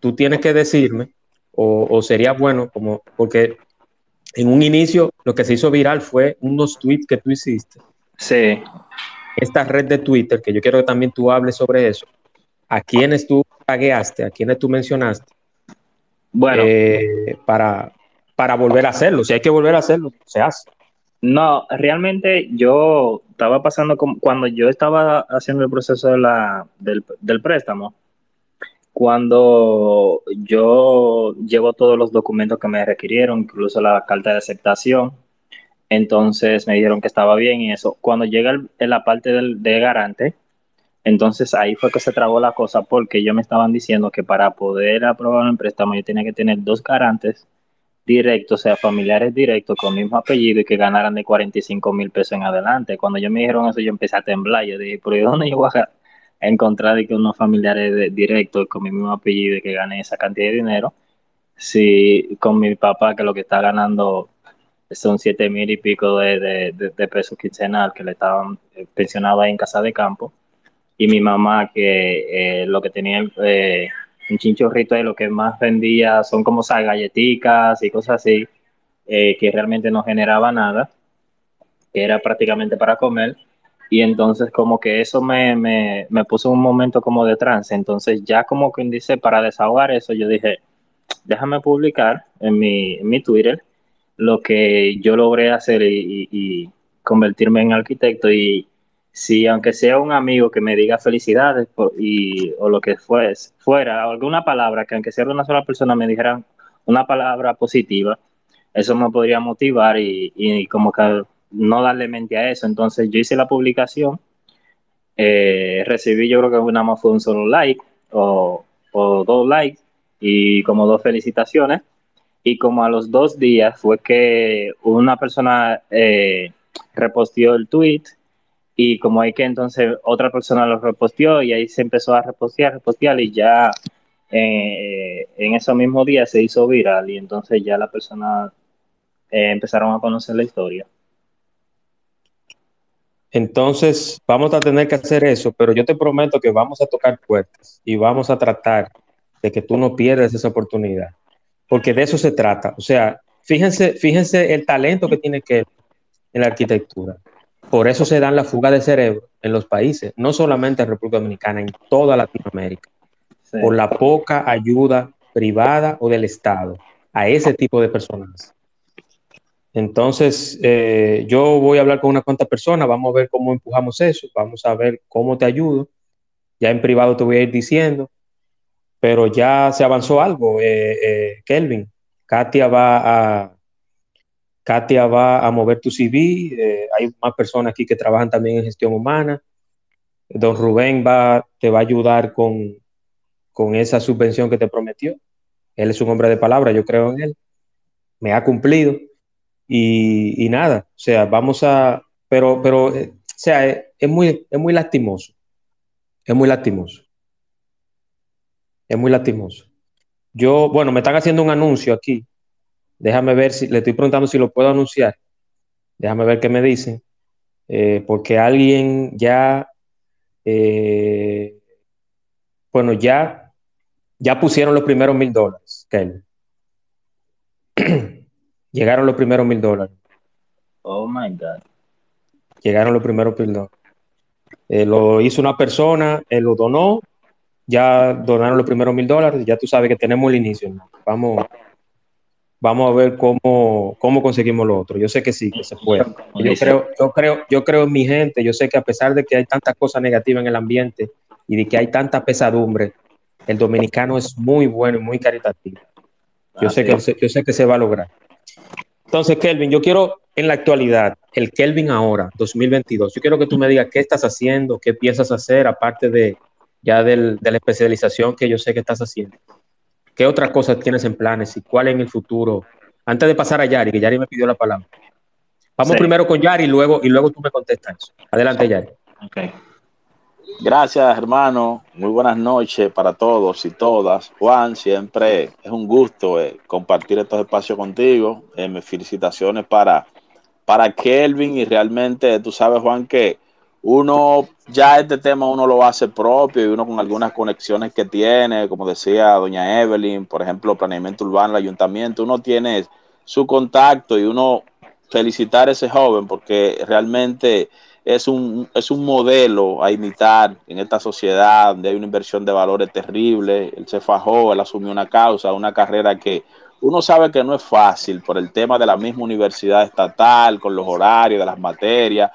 tú tienes que decirme, o, sería bueno, como, porque en un inicio lo que se hizo viral fue unos tweets que tú hiciste. Sí. Esta red de Twitter, que yo quiero que también tú hables sobre eso. ¿A quiénes tú tagueaste? ¿A quiénes tú mencionaste? Bueno. Eh, para, para volver a hacerlo. Si hay que volver a hacerlo, se hace. No, realmente yo estaba pasando como, cuando yo estaba haciendo el proceso de la, del, préstamo, cuando yo llevo todos los documentos que me requirieron, incluso la carta de aceptación, entonces me dijeron que estaba bien y eso. Cuando llega en la parte del, de garante, entonces ahí fue que se trabó la cosa porque ellos me estaban diciendo que para poder aprobar un préstamo yo tenía que tener dos garantes directos, o sea, familiares directos con el mismo apellido y que ganaran de 45 mil pesos en adelante. Cuando yo me dijeron eso, yo empecé a temblar. Yo dije, ¿pero de dónde yo voy a encontrar que unos familiares directos con mi mismo apellido y que gané esa cantidad de dinero. Si con mi papá, que lo que está ganando son siete mil y pico de, de, pesos quincenal que le estaban eh, pensionados ahí en casa de campo. Y mi mamá, que eh, lo que tenía eh, un chinchorrito de lo que más vendía son como esas galletitas y cosas así, que realmente no generaba nada, que era prácticamente para comer. Y entonces como que eso me, me, me puso un momento como de trance, entonces ya como que dice, para desahogar eso, yo dije, déjame publicar en mi, en mi Twitter lo que yo logré hacer y, convertirme en arquitecto y si aunque sea un amigo que me diga felicidades y, o lo que fuese, fuera, alguna palabra que aunque sea una sola persona me dijera una palabra positiva, eso me podría motivar y, y como que no darle mente a eso. Entonces yo hice la publicación, eh, recibí yo creo que nada más fue un solo like o, dos likes y como dos felicitaciones. Y como a los dos días fue que una persona eh, reposteó el tweet y como hay que entonces otra persona lo reposteó y ahí se empezó a repostear, repostear y ya eh, en ese mismo día se hizo viral y entonces ya la persona empezaron a conocer la historia. Entonces, vamos a tener que hacer eso, pero yo te prometo que vamos a tocar puertas y vamos a tratar de que tú no pierdas esa oportunidad, porque de eso se trata. O sea, fíjense, fíjense el talento que tiene que en la arquitectura. Por eso se dan la fuga de cerebro en los países, no solamente en República Dominicana, en toda Latinoamérica, por la poca ayuda privada o del Estado a ese tipo de personas. Entonces, eh, yo voy a hablar con una cuanta persona, vamos a ver cómo empujamos eso, vamos a ver cómo te ayudo. Ya en privado te voy a ir diciendo, pero ya se avanzó algo, eh, eh, Kelvin. Katia va a, Katia va a mover tu CV, hay más personas aquí que trabajan también en gestión humana. Don Rubén va, te va a ayudar con, con esa subvención que te prometió. Él es un hombre de palabra, yo creo en él. Me ha cumplido. Y, nada, o sea, vamos a, pero, pero, eh, o sea, es, muy, es muy lastimoso, es muy lastimoso, es muy lastimoso. Yo, bueno, me están haciendo un anuncio aquí, déjame ver si, le estoy preguntando si lo puedo anunciar, déjame ver qué me dicen, eh, porque alguien ya, eh, bueno, ya, ya pusieron los primeros mil dólares, Kelly. Llegaron los primeros mil dólares. Oh my God. Llegaron los primeros mil dólares. Eh, lo hizo una persona, él lo donó, ya donaron los primeros mil dólares, ya tú sabes que tenemos el inicio. Vamos, vamos a ver cómo, cómo conseguimos lo otro. Yo sé que sí, que se puede. Yo creo, yo creo, yo creo en mi gente, yo sé que a pesar de que hay tantas cosas negativas en el ambiente y de que hay tanta pesadumbre, el dominicano es muy bueno y muy caritativo. Yo, sé, que, yo sé que se va a lograr. Entonces, Kelvin, yo quiero en la actualidad, el Kelvin ahora, 2022, yo quiero que tú me digas qué estás haciendo, qué piensas hacer, aparte de ya de la especialización que yo sé que estás haciendo. ¿Qué otras cosas tienes en planes y cuál en el futuro? Antes de pasar a Yari, que Yari me pidió la palabra. Vamos primero con Yari y luego, y luego tú me contestas eso. Adelante, Yari. Okay. Gracias, hermano. Muy buenas noches para todos y todas. Juan, siempre es un gusto eh, compartir estos espacios contigo. Eh, mis felicitaciones para, para Kelvin y realmente tú sabes, Juan, que uno ya este tema uno lo hace propio y uno con algunas conexiones que tiene, como decía doña Evelyn, por ejemplo, planeamiento urbano, el ayuntamiento, uno tiene su contacto y uno felicitar a ese joven porque realmente es un, es un modelo a imitar en esta sociedad donde hay una inversión de valores terrible. Él se fajó, él asumió una causa, una carrera que uno sabe que no es fácil por el tema de la misma universidad estatal, con los horarios de las materias,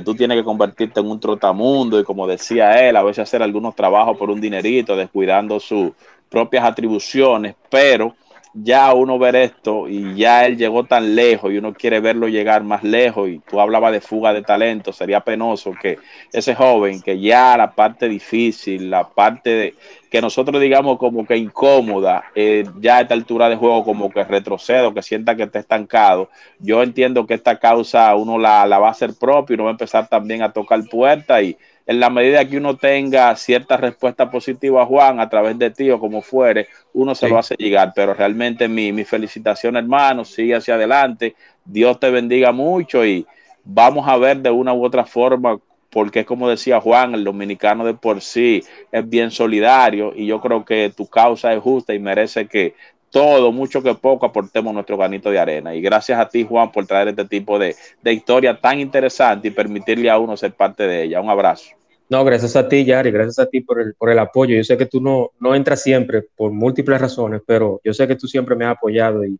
tú tienes que convertirte en un trotamundo y como decía él, a veces hacer algunos trabajos por un dinerito, descuidando sus propias atribuciones, pero ya uno ver esto y ya él llegó tan lejos y uno quiere verlo llegar más lejos y tú hablabas de fuga de talento, sería penoso que ese joven que ya la parte difícil, la parte de, que nosotros digamos como que incómoda, eh, ya a esta altura de juego como que retrocedo, que sienta que está estancado. Yo entiendo que esta causa uno la, la va a hacer propio y uno va a empezar también a tocar puertas y en la medida que uno tenga cierta respuesta positiva a Juan a través de ti o como fuere, uno se lo hace llegar. Pero realmente mi, mi felicitación, hermano, sigue hacia adelante. Dios te bendiga mucho y vamos a ver de una u otra forma porque es como decía Juan, el dominicano de por sí es bien solidario y yo creo que tu causa es justa y merece que todo, mucho que poco, aportemos nuestro granito de arena. Y gracias a ti, Juan, por traer este tipo de, historia tan interesante y permitirle a uno ser parte de ella. Un abrazo. No, gracias a ti, Yari, gracias a ti por el, por el apoyo. Yo sé que tú no, no entras siempre por múltiples razones, pero yo sé que tú siempre me has apoyado y,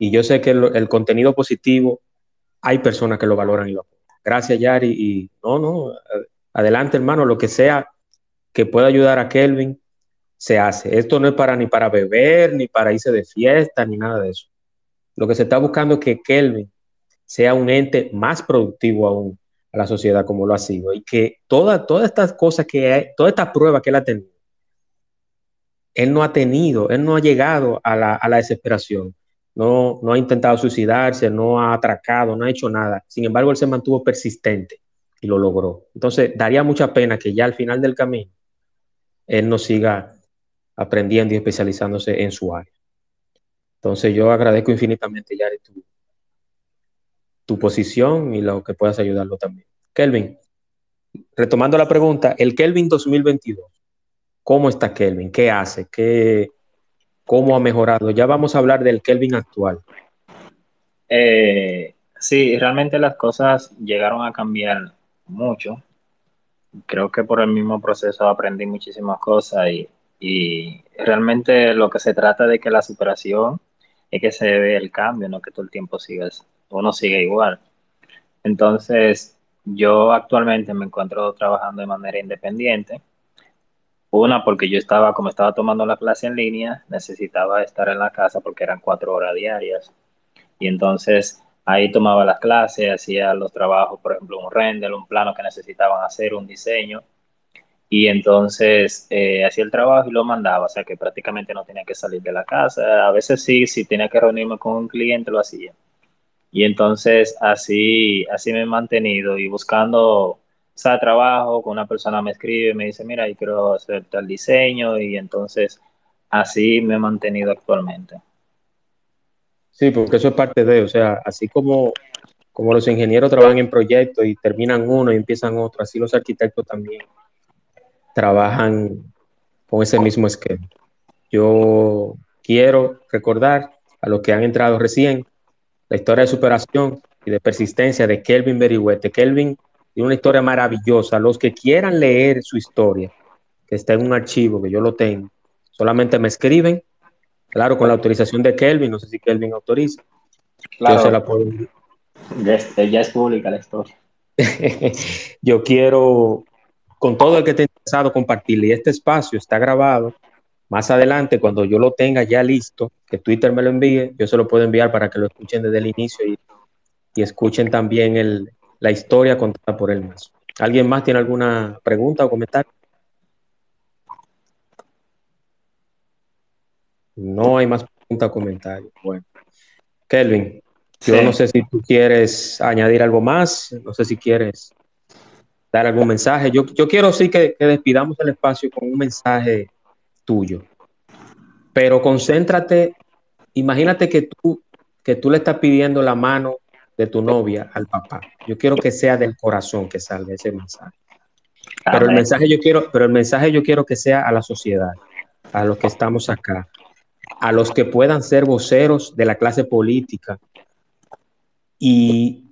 y yo sé que el, contenido positivo hay personas que lo valoran y lo apoyan. Gracias, Yari. Y no, no, adelante, hermano, lo que sea que pueda ayudar a Kelvin, se hace. Esto no es para ni para beber, ni para irse de fiesta, ni nada de eso. Lo que se está buscando es que Kelvin sea un ente más productivo aún a la sociedad como lo ha sido y que todas todas estas cosas que hay, todas estas pruebas que él ha tenido, él no ha tenido, él no ha llegado a la, a la desesperación, no, no ha intentado suicidarse, no ha atracado, no ha hecho nada. Sin embargo, él se mantuvo persistente y lo logró. Entonces, daría mucha pena que ya al final del camino él no siga aprendiendo y especializándose en su área. Entonces yo agradezco infinitamente, Yari, tu, tu posición y lo que puedas ayudarlo también. Kelvin, retomando la pregunta, el Kelvin 2022, ¿cómo está Kelvin? ¿Qué hace? ¿Qué, ¿Cómo ha mejorado? Ya vamos a hablar del Kelvin actual. Eh, sí, realmente las cosas llegaron a cambiar mucho. Creo que por el mismo proceso aprendí muchísimas cosas y y realmente lo que se trata de que la superación es que se ve el cambio, no que todo el tiempo sigas, uno sigue igual. Entonces, yo actualmente me encuentro trabajando de manera independiente. Una, porque yo estaba, como estaba tomando la clase en línea, necesitaba estar en la casa porque eran cuatro horas diarias. Y entonces ahí tomaba las clases, hacía los trabajos, por ejemplo, un render, un plano que necesitaban hacer, un diseño y entonces eh, hacía el trabajo y lo mandaba, o sea que prácticamente no tenía que salir de la casa. A veces sí, si tenía que reunirme con un cliente, lo hacía. Y entonces así, así me he mantenido y buscando, sea, trabajo, con una persona me escribe, me dice, mira, yo quiero hacer tal diseño y entonces así me he mantenido actualmente. Sí, porque eso es parte de, o sea, así como, como los ingenieros trabajan en proyectos y terminan uno y empiezan otro, así los arquitectos también trabajan con ese mismo esquema. Yo quiero recordar a los que han entrado recién la historia de superación y de persistencia de Kelvin Berihuete. Kelvin tiene una historia maravillosa. Los que quieran leer su historia, que está en un archivo, que yo lo tengo, solamente me escriben, claro, con la autorización de Kelvin, no sé si Kelvin autoriza. Claro, se la puedo... ya es pública la historia. yo quiero con todo el que esté interesado compartirle. Y este espacio está grabado. Más adelante, cuando yo lo tenga ya listo, que Twitter me lo envíe, yo se lo puedo enviar para que lo escuchen desde el inicio y, escuchen también el, la historia contada por él más. ¿Alguien más tiene alguna pregunta o comentario? No hay más preguntas o comentarios. Bueno, Kelvin, yo no sé si tú quieres añadir algo más, no sé si quieres dar algún mensaje. Yo, yo quiero sí que, despidamos el espacio con un mensaje tuyo, pero concéntrate, imagínate que tú, que tú le estás pidiendo la mano de tu novia al papá. Yo quiero que sea del corazón que salga ese mensaje. Pero el mensaje yo quiero, pero el mensaje yo quiero que sea a la sociedad, a los que estamos acá, a los que puedan ser voceros de la clase política y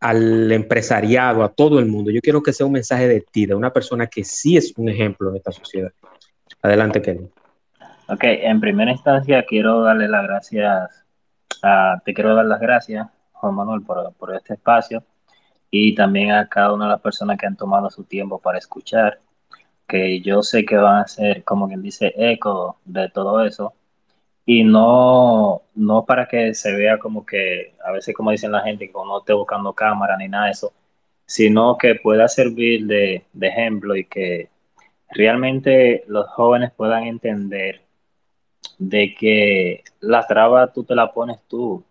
al empresariado, a todo el mundo. Yo quiero que sea un mensaje de ti, de una persona que sí es un ejemplo de esta sociedad. Adelante, Kelly. Ok, en primera instancia quiero darle las gracias, a, te quiero dar las gracias, Juan Manuel, por, por este espacio y también a cada una de las personas que han tomado su tiempo para escuchar, que yo sé que van a ser, como quien dice, eco de todo eso y no, no para que se vea como que, a veces como dicen la gente, que no esté buscando cámara ni nada de eso, sino que pueda servir de, ejemplo y que realmente los jóvenes puedan entender de que la traba tú te la pones tú.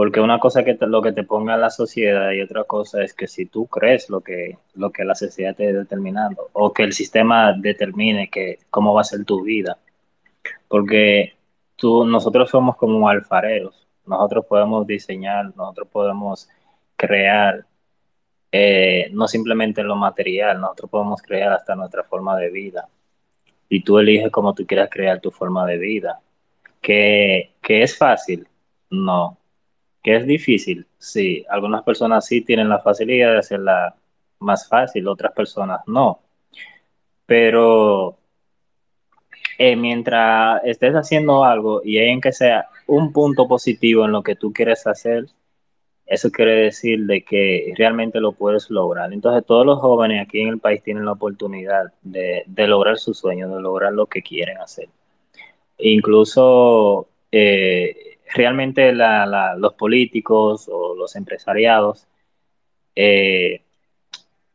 Porque una cosa es que lo que te ponga la sociedad y otra cosa es que si tú crees lo que, lo que la sociedad te está determinando o que el sistema determine que, cómo va a ser tu vida. Porque tú, nosotros somos como alfareros, nosotros podemos diseñar, nosotros podemos crear, eh, no simplemente lo material, nosotros podemos crear hasta nuestra forma de vida. Y tú eliges cómo tú quieras crear tu forma de vida. ¿Que, que es fácil? No, ¿Que es difícil? Sí, algunas personas sí tienen la facilidad de hacerla más fácil, otras personas no. Pero eh, mientras estés haciendo algo y hay en que sea un punto positivo en lo que tú quieres hacer, eso quiere decir de que realmente lo puedes lograr. Entonces todos los jóvenes aquí en el país tienen la oportunidad de, lograr sus sueños, de lograr lo que quieren hacer. Incluso eh, realmente los políticos o los empresariados eh,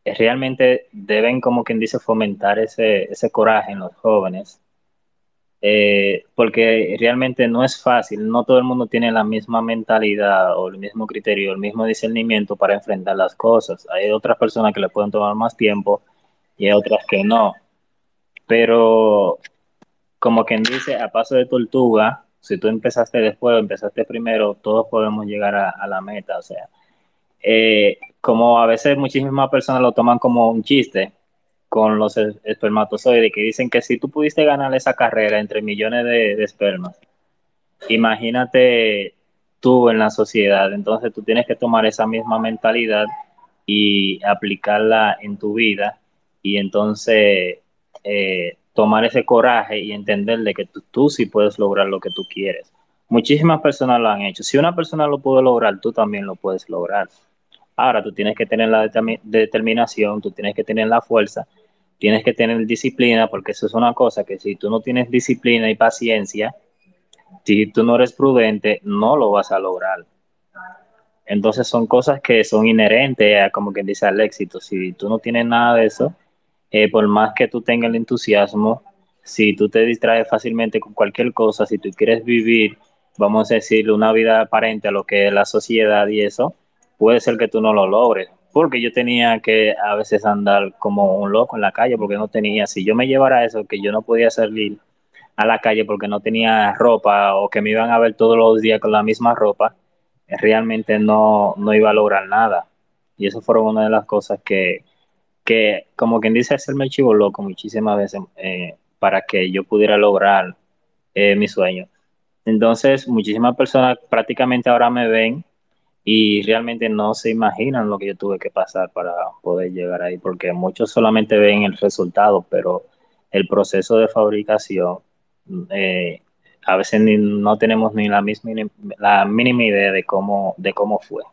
realmente deben, como quien dice, fomentar ese, coraje en los jóvenes, eh, porque realmente no es fácil, no todo el mundo tiene la misma mentalidad o el mismo criterio, el mismo discernimiento para enfrentar las cosas. Hay otras personas que le pueden tomar más tiempo y hay otras que no. Pero, como quien dice, a paso de tortuga, si tú empezaste después o empezaste primero, todos podemos llegar a, la meta. O sea, eh, como a veces muchísimas personas lo toman como un chiste con los espermatozoides, que dicen que si tú pudiste ganar esa carrera entre millones de, de espermas, imagínate tú en la sociedad. Entonces tú tienes que tomar esa misma mentalidad y aplicarla en tu vida y entonces eh, tomar ese coraje y entender de que tú, sí puedes lograr lo que tú quieres. Muchísimas personas lo han hecho. Si una persona lo pudo lograr, tú también lo puedes lograr. Ahora tú tienes que tener la determinación, tú tienes que tener la fuerza, tienes que tener disciplina, porque eso es una cosa que si tú no tienes disciplina y paciencia, si tú no eres prudente, no lo vas a lograr. Entonces son cosas que son inherentes como quien dice, al éxito. Si tú no tienes nada de eso, eh, por más que tú tengas el entusiasmo, si tú te distraes fácilmente con cualquier cosa, si tú quieres vivir, vamos a decir, una vida aparente a lo que es la sociedad y eso, puede ser que tú no lo logres. Porque yo tenía que a veces andar como un loco en la calle porque no tenía, si yo me llevara eso, que yo no podía salir a la calle porque no tenía ropa o que me iban a ver todos los días con la misma ropa, realmente no, no iba a lograr nada. Y eso fueron una de las cosas que, que, como quien dice, hacerme chivo loco muchísimas veces eh, para que yo pudiera lograr eh, mi sueño. Entonces, muchísimas personas prácticamente ahora me ven y realmente no se imaginan lo que yo tuve que pasar para poder llegar ahí, porque muchos solamente ven el resultado, pero el proceso de fabricación, eh, a veces no tenemos ni la, misma, la mínima idea de cómo, de cómo fue.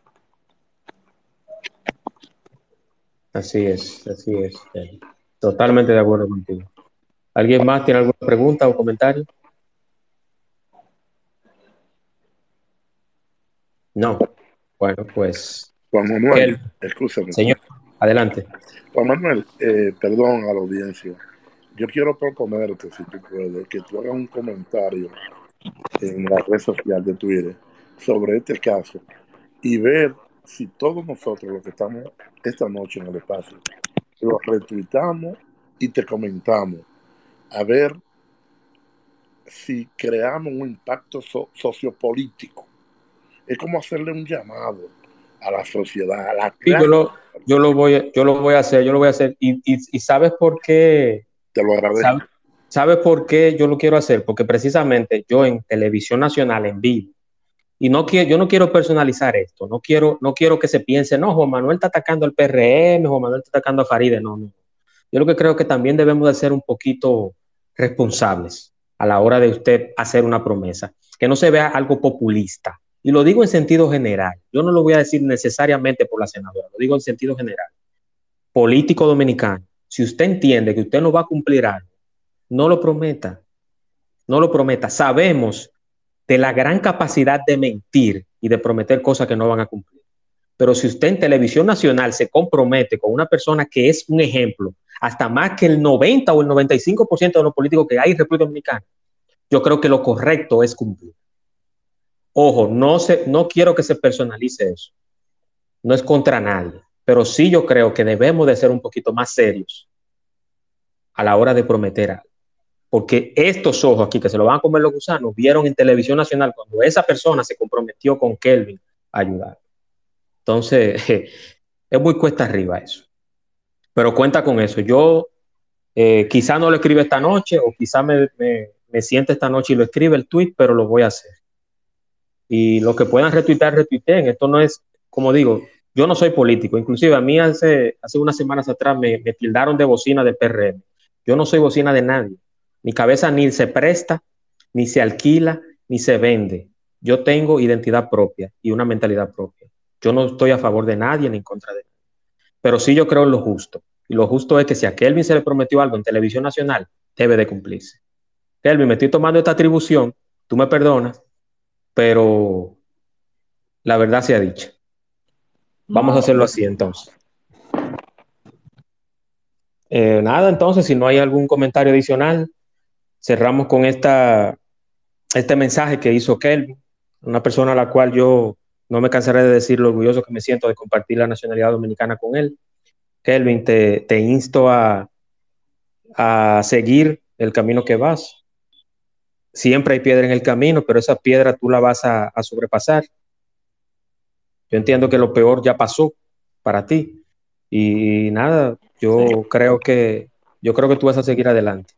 Así es, así es. Totalmente de acuerdo contigo. ¿Alguien más tiene alguna pregunta o comentario? No. Bueno, pues. Juan Manuel, escúchame. Señor, adelante. Juan Manuel, eh, perdón a la audiencia. Yo quiero proponerte, si tú puedes, que tú hagas un comentario en la red social de Twitter sobre este caso y ver si todos nosotros los que estamos esta noche en el espacio lo retuitamos y te comentamos, a ver si creamos un impacto sociopolítico. Es como hacerle un llamado a la sociedad, a la yo, lo, yo, lo, voy, a, yo lo voy a hacer, yo lo voy a hacer. Y, y, sabes por qué. Te lo agradezco. ¿Sabes por qué yo lo quiero hacer? Porque precisamente yo en Televisión Nacional en vivo y no quiero, yo no quiero personalizar esto, no quiero, no quiero que se piense, no, Juan Manuel está atacando al PRM, Juan Manuel está atacando a Faride, no, no. Yo lo que creo que también debemos de ser un poquito responsables a la hora de usted hacer una promesa, que no se vea algo populista. Y lo digo en sentido general, yo no lo voy a decir necesariamente por la senadora, lo digo en sentido general. Político dominicano, si usted entiende que usted no va a cumplir algo, no lo prometa, no lo prometa. Sabemos de la gran capacidad de mentir y de prometer cosas que no van a cumplir. Pero si usted en televisión nacional se compromete con una persona que es un ejemplo, hasta más que el 90 o el 95% de los políticos que hay en República Dominicana, yo creo que lo correcto es cumplir. Ojo, no, se, no quiero que se personalice eso. No es contra nadie, pero sí yo creo que debemos de ser un poquito más serios a la hora de prometer algo. Porque estos ojos aquí que se lo van a comer los gusanos vieron en televisión nacional cuando esa persona se comprometió con Kelvin a ayudar. Entonces, es muy cuesta arriba eso. Pero cuenta con eso. Yo eh, quizá no lo escribe esta noche o quizá me, me, siente esta noche y lo escribe el tweet, pero lo voy a hacer. Y los que puedan retuitear, retuiteen. Esto no es, como digo, yo no soy político. Inclusive a mí hace, unas semanas atrás me, me tildaron de bocina de PRM. Yo no soy bocina de nadie. Mi cabeza ni se presta, ni se alquila, ni se vende. Yo tengo identidad propia y una mentalidad propia. Yo no estoy a favor de nadie ni en contra de nadie. Pero sí yo creo en lo justo. Y lo justo es que si a Kelvin se le prometió algo en televisión nacional, debe de cumplirse. Kelvin, me estoy tomando esta atribución, tú me perdonas, pero la verdad se ha dicho. Vamos a hacerlo así entonces. Eh, nada, entonces, si no hay algún comentario adicional, cerramos con esta, este mensaje que hizo Kelvin, una persona a la cual yo no me cansaré de decir lo orgulloso que me siento de compartir la nacionalidad dominicana con él. Kelvin, te, insto a, a seguir el camino que vas. Siempre hay piedra en el camino, pero esa piedra tú la vas a, sobrepasar. Yo entiendo que lo peor ya pasó para ti. Y nada, yo creo que yo creo que tú vas a seguir adelante.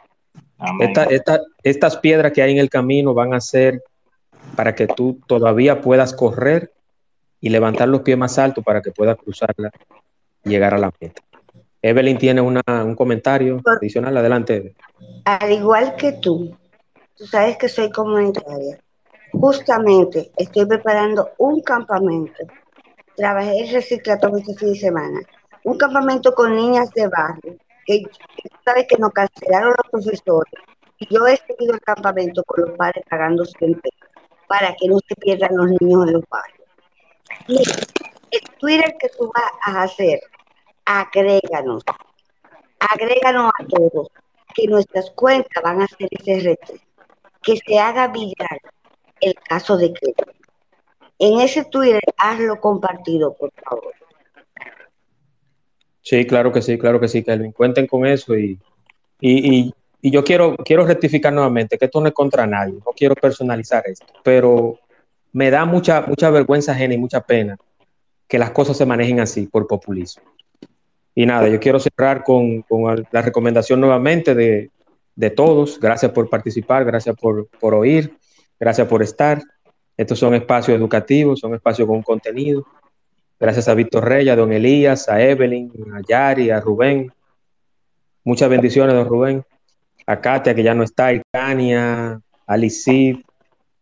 Estas piedras que hay en el camino van a ser para que tú todavía puedas correr y levantar los pies más altos para que puedas cruzarla llegar a la meta. Evelyn tiene un comentario adicional, adelante. Al igual que tú, tú sabes que soy comunitaria. Justamente estoy preparando un campamento. Trabajé el reciclatorio este fin de semana. Un campamento con niñas de barrio. Que sabes que nos cancelaron los profesores. Y yo he seguido el campamento con los padres pagando siempre para que no se pierdan los niños en los barrios. Y el Twitter que tú vas a hacer agréganos, agréganos a todos, que nuestras cuentas van a ser ese reto, que se haga viral el caso de que En ese Twitter, hazlo compartido, por favor. Sí, claro que sí, claro que sí, Kelvin. Cuenten con eso y, y, y, yo quiero, quiero rectificar nuevamente que esto no es contra nadie, no quiero personalizar esto, pero me da mucha, mucha vergüenza ajena y mucha pena que las cosas se manejen así por populismo. Y nada, yo quiero cerrar con, con la recomendación nuevamente de, de, todos. Gracias por participar, gracias por, por, oír, gracias por estar. Estos son espacios educativos, son espacios con contenido. Gracias a Víctor Reyes, a don Elías, a Evelyn, a Yari, a Rubén. Muchas bendiciones, don Rubén. A Katia, que ya no está, a Icania, a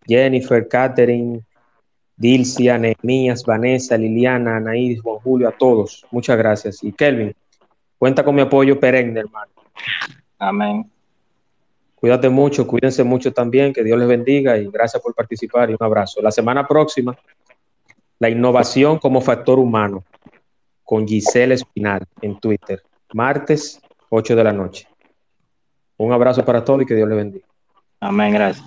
Jennifer, Catherine, Dilcia, Nehemías, Vanessa, Liliana, Anaís, Juan Julio, a todos. Muchas gracias. Y Kelvin, cuenta con mi apoyo perenne, hermano. Amén. Cuídate mucho, cuídense mucho también, que Dios les bendiga y gracias por participar y un abrazo. La semana próxima, la innovación como factor humano con Giselle Espinal en Twitter, martes 8 de la noche. Un abrazo para todos y que Dios les bendiga. Amén, gracias.